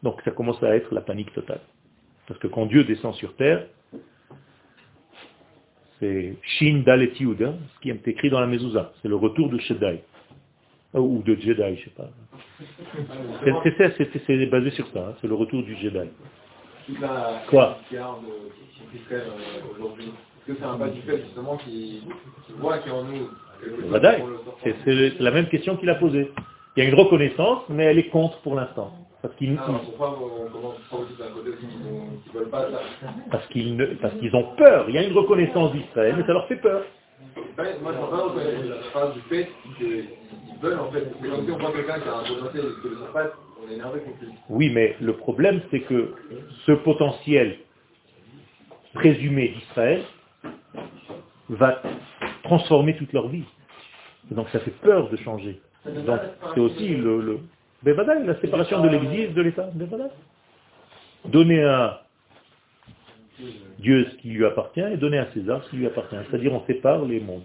Donc ça commence à être la panique totale. Parce que quand Dieu descend sur terre, C'est Shin Dalet Yud, hein, ce qui est écrit dans la mezouza. C'est le retour de Shedai. Ou de Jedi, je sais pas. C'est- basé sur ça, hein, c'est le retour du Jedi. La Quoi garde d'Israël euh, aujourd'hui. Est-ce que c'est un pas du fait justement qui, qui voit en nous sortir C'est la même question qu'il a posée. Il y a une reconnaissance, mais elle est contre pour l'instant. Parce qu'ils Ah, parce qu'ils ne- parce qu'ils ont peur. Il y a une reconnaissance d'Israël, mais ça leur fait peur. Ouais, Moi je reconnaître, je parle du fait qu'ils ils veulent en fait. Si on voit quelqu'un qui a un potentiel et le pas, on est énervé contre lui. Oui, mais le problème, c'est que ce potentiel présumé d'Israël va transformer toute leur vie. Et donc ça fait peur de changer. Donc c'est aussi le, le Bevadaï, la séparation de l'Église de l'État. Bevadaï. Donner à Dieu ce qui lui appartient et donner à César ce qui lui appartient. C'est-à-dire on sépare les mondes.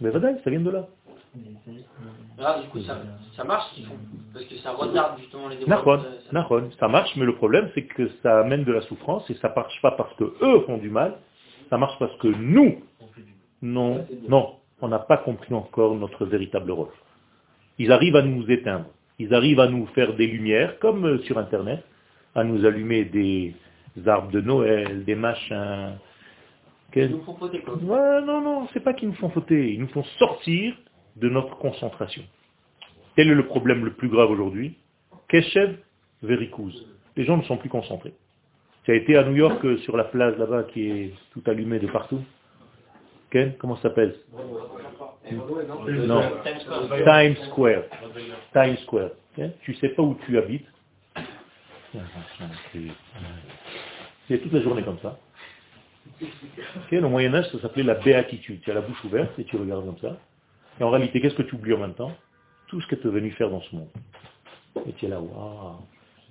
Bevadaï, ça vient de là. Là, du coup, ça, ça marche ce qu'ils font. Parce que ça retarde justement les développements. ça- ça- marche, mais le problème c'est que ça amène de la souffrance et ça marche pas parce que eux font du mal, ça marche parce que nous, non, non, on n'a pas compris encore notre véritable rôle. Ils arrivent à nous éteindre, ils arrivent à nous faire des lumières, comme euh, sur Internet, à nous allumer des arbres de Noël, des machins. Ils nous font fauter quoi. Ouais, non, non, c'est pas qu'ils nous font fauter, ils nous font sortir de notre concentration. Quel est le problème le plus grave aujourd'hui? Keshev Verikouz. Les gens ne sont plus concentrés. Tu as été à New York euh, sur la plage là-bas qui est tout allumée de partout Ken, comment ça s'appelle? Non. Times Square. Times Square. Times Square. Ok tu sais pas où tu habites. C'est toute la journée comme ça. Ok, au Moyen Âge, ça s'appelait la béatitude. Tu as la bouche ouverte et tu regardes comme ça. Et en réalité, qu'est-ce que tu oublies en même temps? Tout ce que tu es venu faire dans ce monde. Et tu es là, waouh.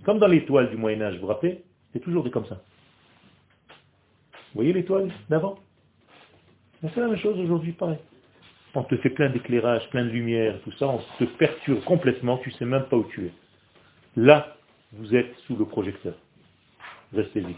Comme dans l'étoile du Moyen Âge, vous vous rappelez? C'est toujours comme ça. Vous voyez l'étoile d'avant? C'est la même chose aujourd'hui, pareil. On te fait plein d'éclairage, plein de lumière, tout ça, on te perturbe complètement, tu sais même pas où tu es. Là, vous êtes sous le projecteur. Restez-y.